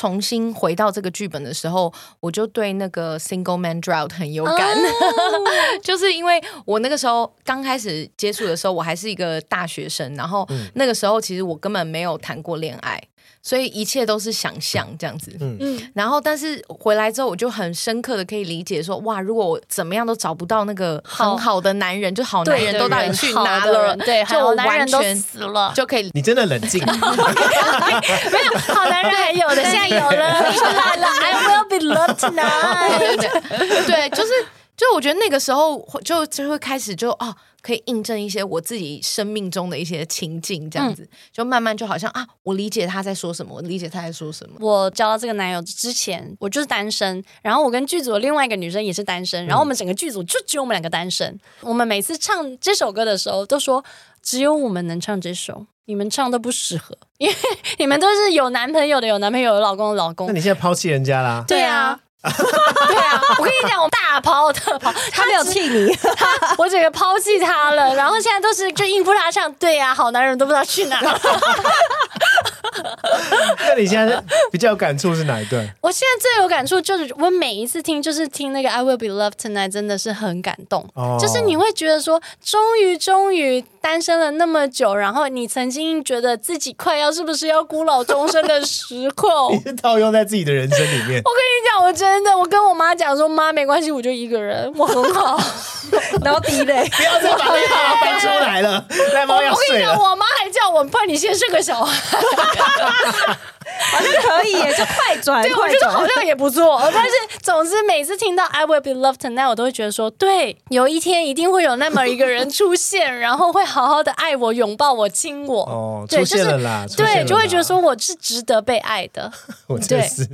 重新回到这个剧本的时候，我就对那个 Single Man Drought 很有感，哦、就是因为我那个时候刚开始接触的时候，我还是一个大学生，然后那个时候其实我根本没有谈过恋爱。所以一切都是想象这样子，嗯，然后但是回来之后，我就很深刻的可以理解说，哇，如果我怎么样都找不到那个很好的男人，就好男人都到底去哪了？对，就完全死了，就可以。你真的冷静，没有好男人还有的，现在有了，出来了，I will be loved tonight。对，就是，就我觉得那个时候就就会开始就哦。可以印证一些我自己生命中的一些情境，这样子、嗯、就慢慢就好像啊，我理解他在说什么，我理解他在说什么。我交到这个男友之前，我就是单身，然后我跟剧组的另外一个女生也是单身，然后我们整个剧组就只有我们两个单身。嗯、我们每次唱这首歌的时候，都说只有我们能唱这首，你们唱都不适合，因为你们都是有男朋友的，有男朋友，有老公的老公。那你现在抛弃人家啦？对啊。对啊，我跟你讲，我大抛特抛，他没有气你，他我整个抛弃他了，然后现在都是就应付他上，对呀、啊，好男人都不知道去哪。那你现在比较有感触是哪一段？我现在最有感触就是我每一次听，就是听那个 I Will Be Loved Tonight，真的是很感动。哦、就是你会觉得说，终于终于单身了那么久，然后你曾经觉得自己快要是不是要孤老终生的时候，你是套用在自己的人生里面。我跟你讲，我真的，我跟我妈讲说，妈没关系，我就一个人，我很好。然后滴泪，不要再把那套翻出来了。来，妈要睡了。我跟你讲，我妈还叫我，不然你先生个小孩。好像可以耶，就快转，对，我觉得好像也不错。但是，总之每次听到 I will be loved tonight，我都会觉得说，对，有一天一定会有那么一个人出现，然后会好好的爱我、拥抱我、亲我。哦，对，出现了啦，就是对，就会觉得说我是值得被爱的。我真是。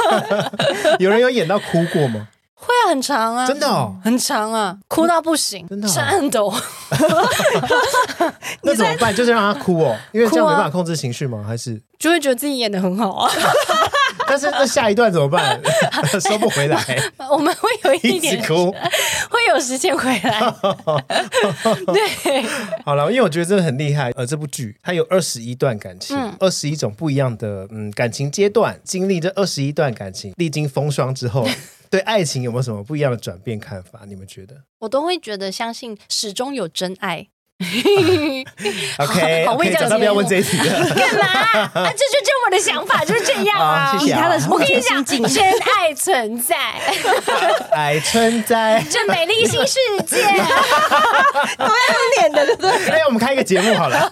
有人有演到哭过吗？会啊，很长啊，真的哦，很长啊，哭到不行，真的颤抖。那怎么办？就是让他哭哦，因为这样没办法控制情绪吗？还是就会觉得自己演的很好啊？但是那下一段怎么办？收不回来。我们会有一点哭，会有时间回来。对，好了，因为我觉得真的很厉害。呃，这部剧它有二十一段感情，二十一种不一样的嗯感情阶段，经历这二十一段感情，历经风霜之后。对爱情有没有什么不一样的转变看法？你们觉得？我都会觉得相信始终有真爱。OK，好，我早上不要问这一题了。干嘛？啊，这就就我的想法就是这样 啊。谢谢啊。我跟你讲，真爱存在，爱存在，这美丽新世界。我要念的，对不对？哎，我们开一个节目好了，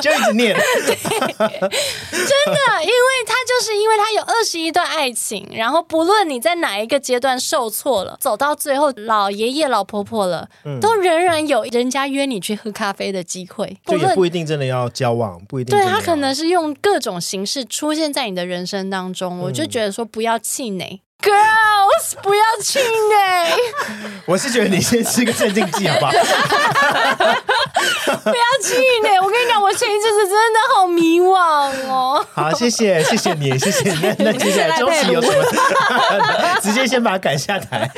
就一直念。对，真的，因为他就是因为他有二十一段爱情，然后不论你在哪一个阶段受挫了，走到最后老爷爷老婆婆了，嗯、都仍然有人家。他约你去喝咖啡的机会，就也不一定真的要交往，不一定。对，他可能是用各种形式出现在你的人生当中。嗯、我就觉得说，不要气馁，Girls，不要气馁。我是觉得你先吃个镇静剂好不好？不要气馁。我跟你讲，我前一阵子真的好迷惘哦。好，谢谢，谢谢你，谢谢你。那那接下来 周琦有什么？直接先把他赶下台。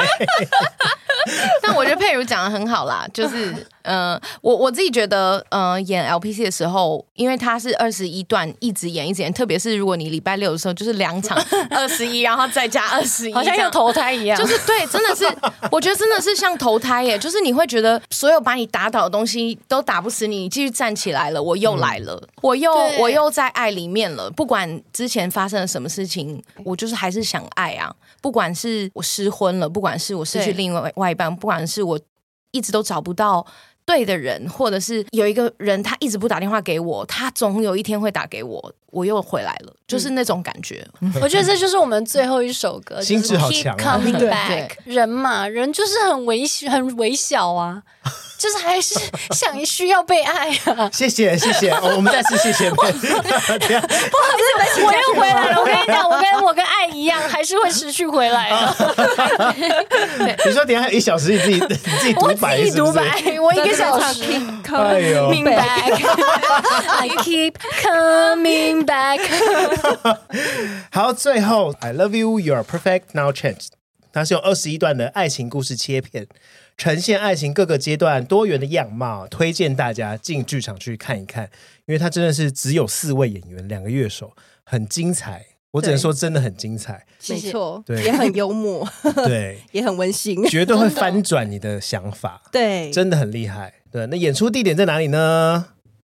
但我觉得佩如讲的很好啦，就是。嗯、呃，我我自己觉得，嗯、呃，演 LPC 的时候，因为他是二十一段，一直演一直演，特别是如果你礼拜六的时候就是两场 二十一，然后再加二十一，好像像投胎一样，就是对，真的是，我觉得真的是像投胎耶，就是你会觉得所有把你打倒的东西都打不死你，你继续站起来了，我又来了，嗯、我又我又在爱里面了，不管之前发生了什么事情，我就是还是想爱啊，不管是我失婚了，不管是我失去另外外一半，不管是我一直都找不到。对的人，或者是有一个人，他一直不打电话给我，他总有一天会打给我，我又回来了，就是那种感觉。嗯、我觉得这就是我们最后一首歌，心智好强啊，Keep Coming Back。人嘛，人就是很微小，很微小啊。就是还是想需要被爱啊！谢 谢谢谢，哦，我们再次谢谢。不好意思，我又回来了。我跟你讲，我跟我跟爱一样，还是会持续回来的。你说等下还有一小时，你自己你自己独白是不是？我自己独白，我一个小时。哎呦，明白。I keep coming back。好，最后，I love you, you're perfect, now change。它是用二十一段的爱情故事切片。呈现爱情各个阶段多元的样貌，推荐大家进剧场去看一看，因为它真的是只有四位演员，两个乐手，很精彩。我只能说真的很精彩，没错，对，也很幽默，对，也很温馨，绝对会翻转你的想法，对，真的很厉害。对，那演出地点在哪里呢？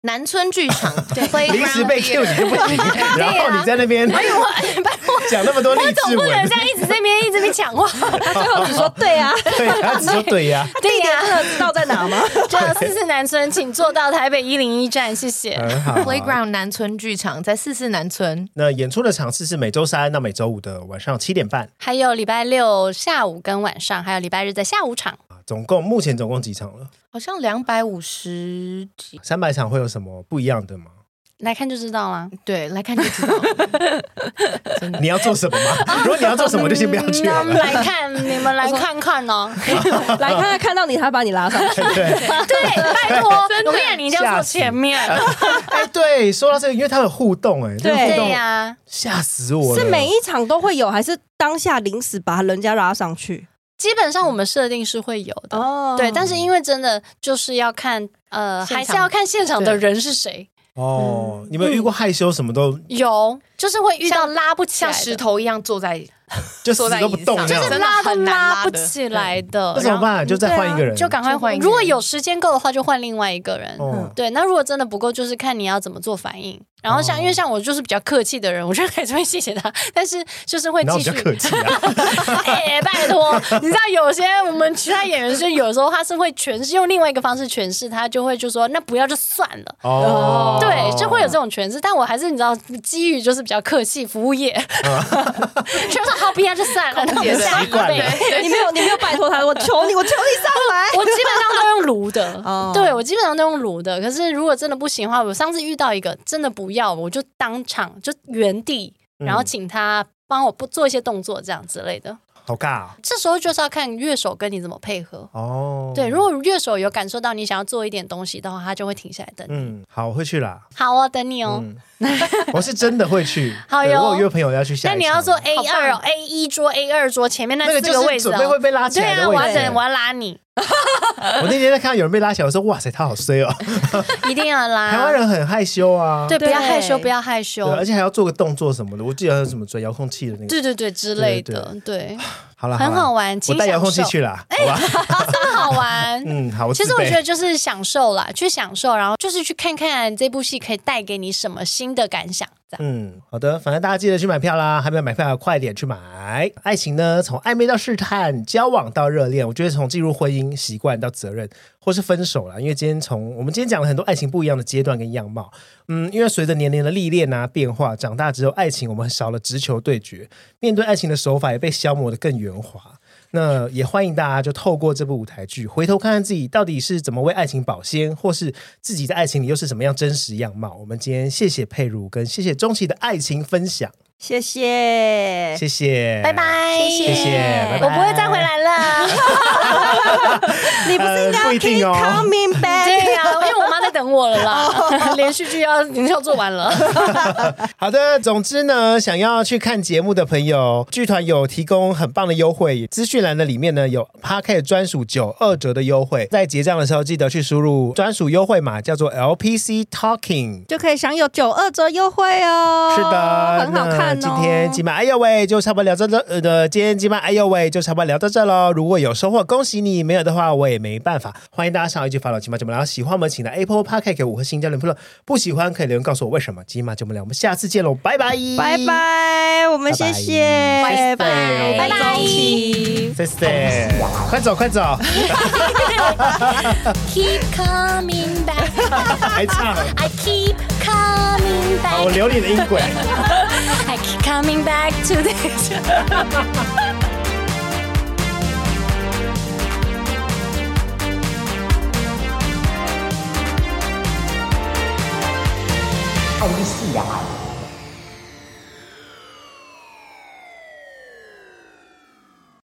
南村剧场，对临时被 Q 你就不行，然后你在那边，哎呦，讲那么多励志文，我总不能这样一直在那边一直在讲话，他最后只说对呀，对，他只说对呀，对呀，真的知道在哪吗？就四四南村，请坐到台北一零一站，谢谢。，Playground 南村剧场在四四南村。那演出的场次是每周三到每周五的晚上七点半，还有礼拜六下午跟晚上，还有礼拜日在下午场。总共目前总共几场了？好像两百五十几，三百场会有什么不一样的吗？来看就知道了。对，来看就知道。真的，你要做什么吗？如果你要做什么，就先不要去了。来看，你们来看看哦，来看看，看到你，他把你拉上去。对对，拜托，我跟你讲，你一定要坐前面。哎，对，说到这个，因为他有互动，哎，对呀，吓死我了。是每一场都会有，还是当下临时把人家拉上去？基本上我们设定是会有的，哦、对，但是因为真的就是要看，呃，还是要看现场的人是谁。哦，嗯、你们有遇过害羞什么都有，就是会遇到拉不起来，像石头一样坐在。就死都不动，就是拉都拉不起来的，那怎么办？就再换一个人，就赶快换。如果有时间够的话，就换另外一个人。对，那如果真的不够，就是看你要怎么做反应。然后像因为像我就是比较客气的人，我觉得还是会谢谢他，但是就是会继续客气啊。哎，拜托，你知道有些我们其他演员是有时候他是会诠释用另外一个方式诠释，他就会就说那不要就算了。哦，对，就会有这种诠释。但我还是你知道，基于就是比较客气，服务业，就是。好，不要就算了。习惯了，你没有，你没有拜托他，我求你，我求你上来。我基本上都用炉的，哦、对我基本上都用炉的。可是如果真的不行的话，我上次遇到一个真的不要，我就当场就原地，然后请他帮我不做一些动作，这样之类的。好尬哦！这时候就是要看乐手跟你怎么配合哦。对，如果乐手有感受到你想要做一点东西的话，他就会停下来等你。嗯，好，我会去啦。好哦，等你哦。我是真的会去。好哟，我有约朋友要去下。那你要坐 A 二哦，A 一桌，A 二桌前面那四个位置，准备会被拉起来的位置。对啊，我要等，我要拉你。我那天在看到有人被拉起来，我说：“哇塞，他好衰哦！” 一定要拉。台湾人很害羞啊，对，不要害羞，不要害羞，而且还要做个动作什么的。我记得还有什么转遥控器的那个，对对对之类的，对。好了，很好玩，我带遥控器去了，好吧？这么 好玩，嗯，好。其实我觉得就是享受啦，去享受，然后就是去看看这部戏可以带给你什么新的感想。嗯，好的，反正大家记得去买票啦，还没有买票，快点去买。爱情呢，从暧昧到试探，交往到热恋，我觉得从进入婚姻、习惯到责任，或是分手啦。因为今天从我们今天讲了很多爱情不一样的阶段跟样貌。嗯，因为随着年龄的历练啊变化，长大之后，爱情我们少了直球对决，面对爱情的手法也被消磨得更圆滑。那也欢迎大家就透过这部舞台剧，回头看看自己到底是怎么为爱情保鲜，或是自己在爱情里又是什么样真实样貌。我们今天谢谢佩如跟谢谢钟琪的爱情分享，谢谢，谢谢，拜拜，谢谢，拜拜，我不会再回来了。你不是应该要 keep coming back？对呀，因为我妈在等我了啦。连续剧要已经要做完了。好的，总之呢，想要去看节目的朋友，剧团有提供很棒的优惠，资讯栏的里面呢有 Podcast 专属九二折的优惠，在结账的时候记得去输入专属优惠码，叫做 LPC Talking，就可以享有九二折优惠哦。是的，很好看哦。今天今晚哎呦喂，就差不多聊到这呃的，今天今晚哎呦喂，就差不多聊到这喽。如果有收获，恭喜你；没有的话，我也没办法。欢迎大家上一句 follow 金马节目，然后喜欢我们，请来 Apple Podcast 给五颗星加点评论。不喜欢可以留言告诉我为什么。金马节目聊，我们下次见喽，拜拜，拜拜，我们谢谢，拜拜，拜拜，谢谢，快走 快走，Keep coming back，还唱，I keep coming back，我留你的音轨。I keep coming back to this 爱丽丝呀。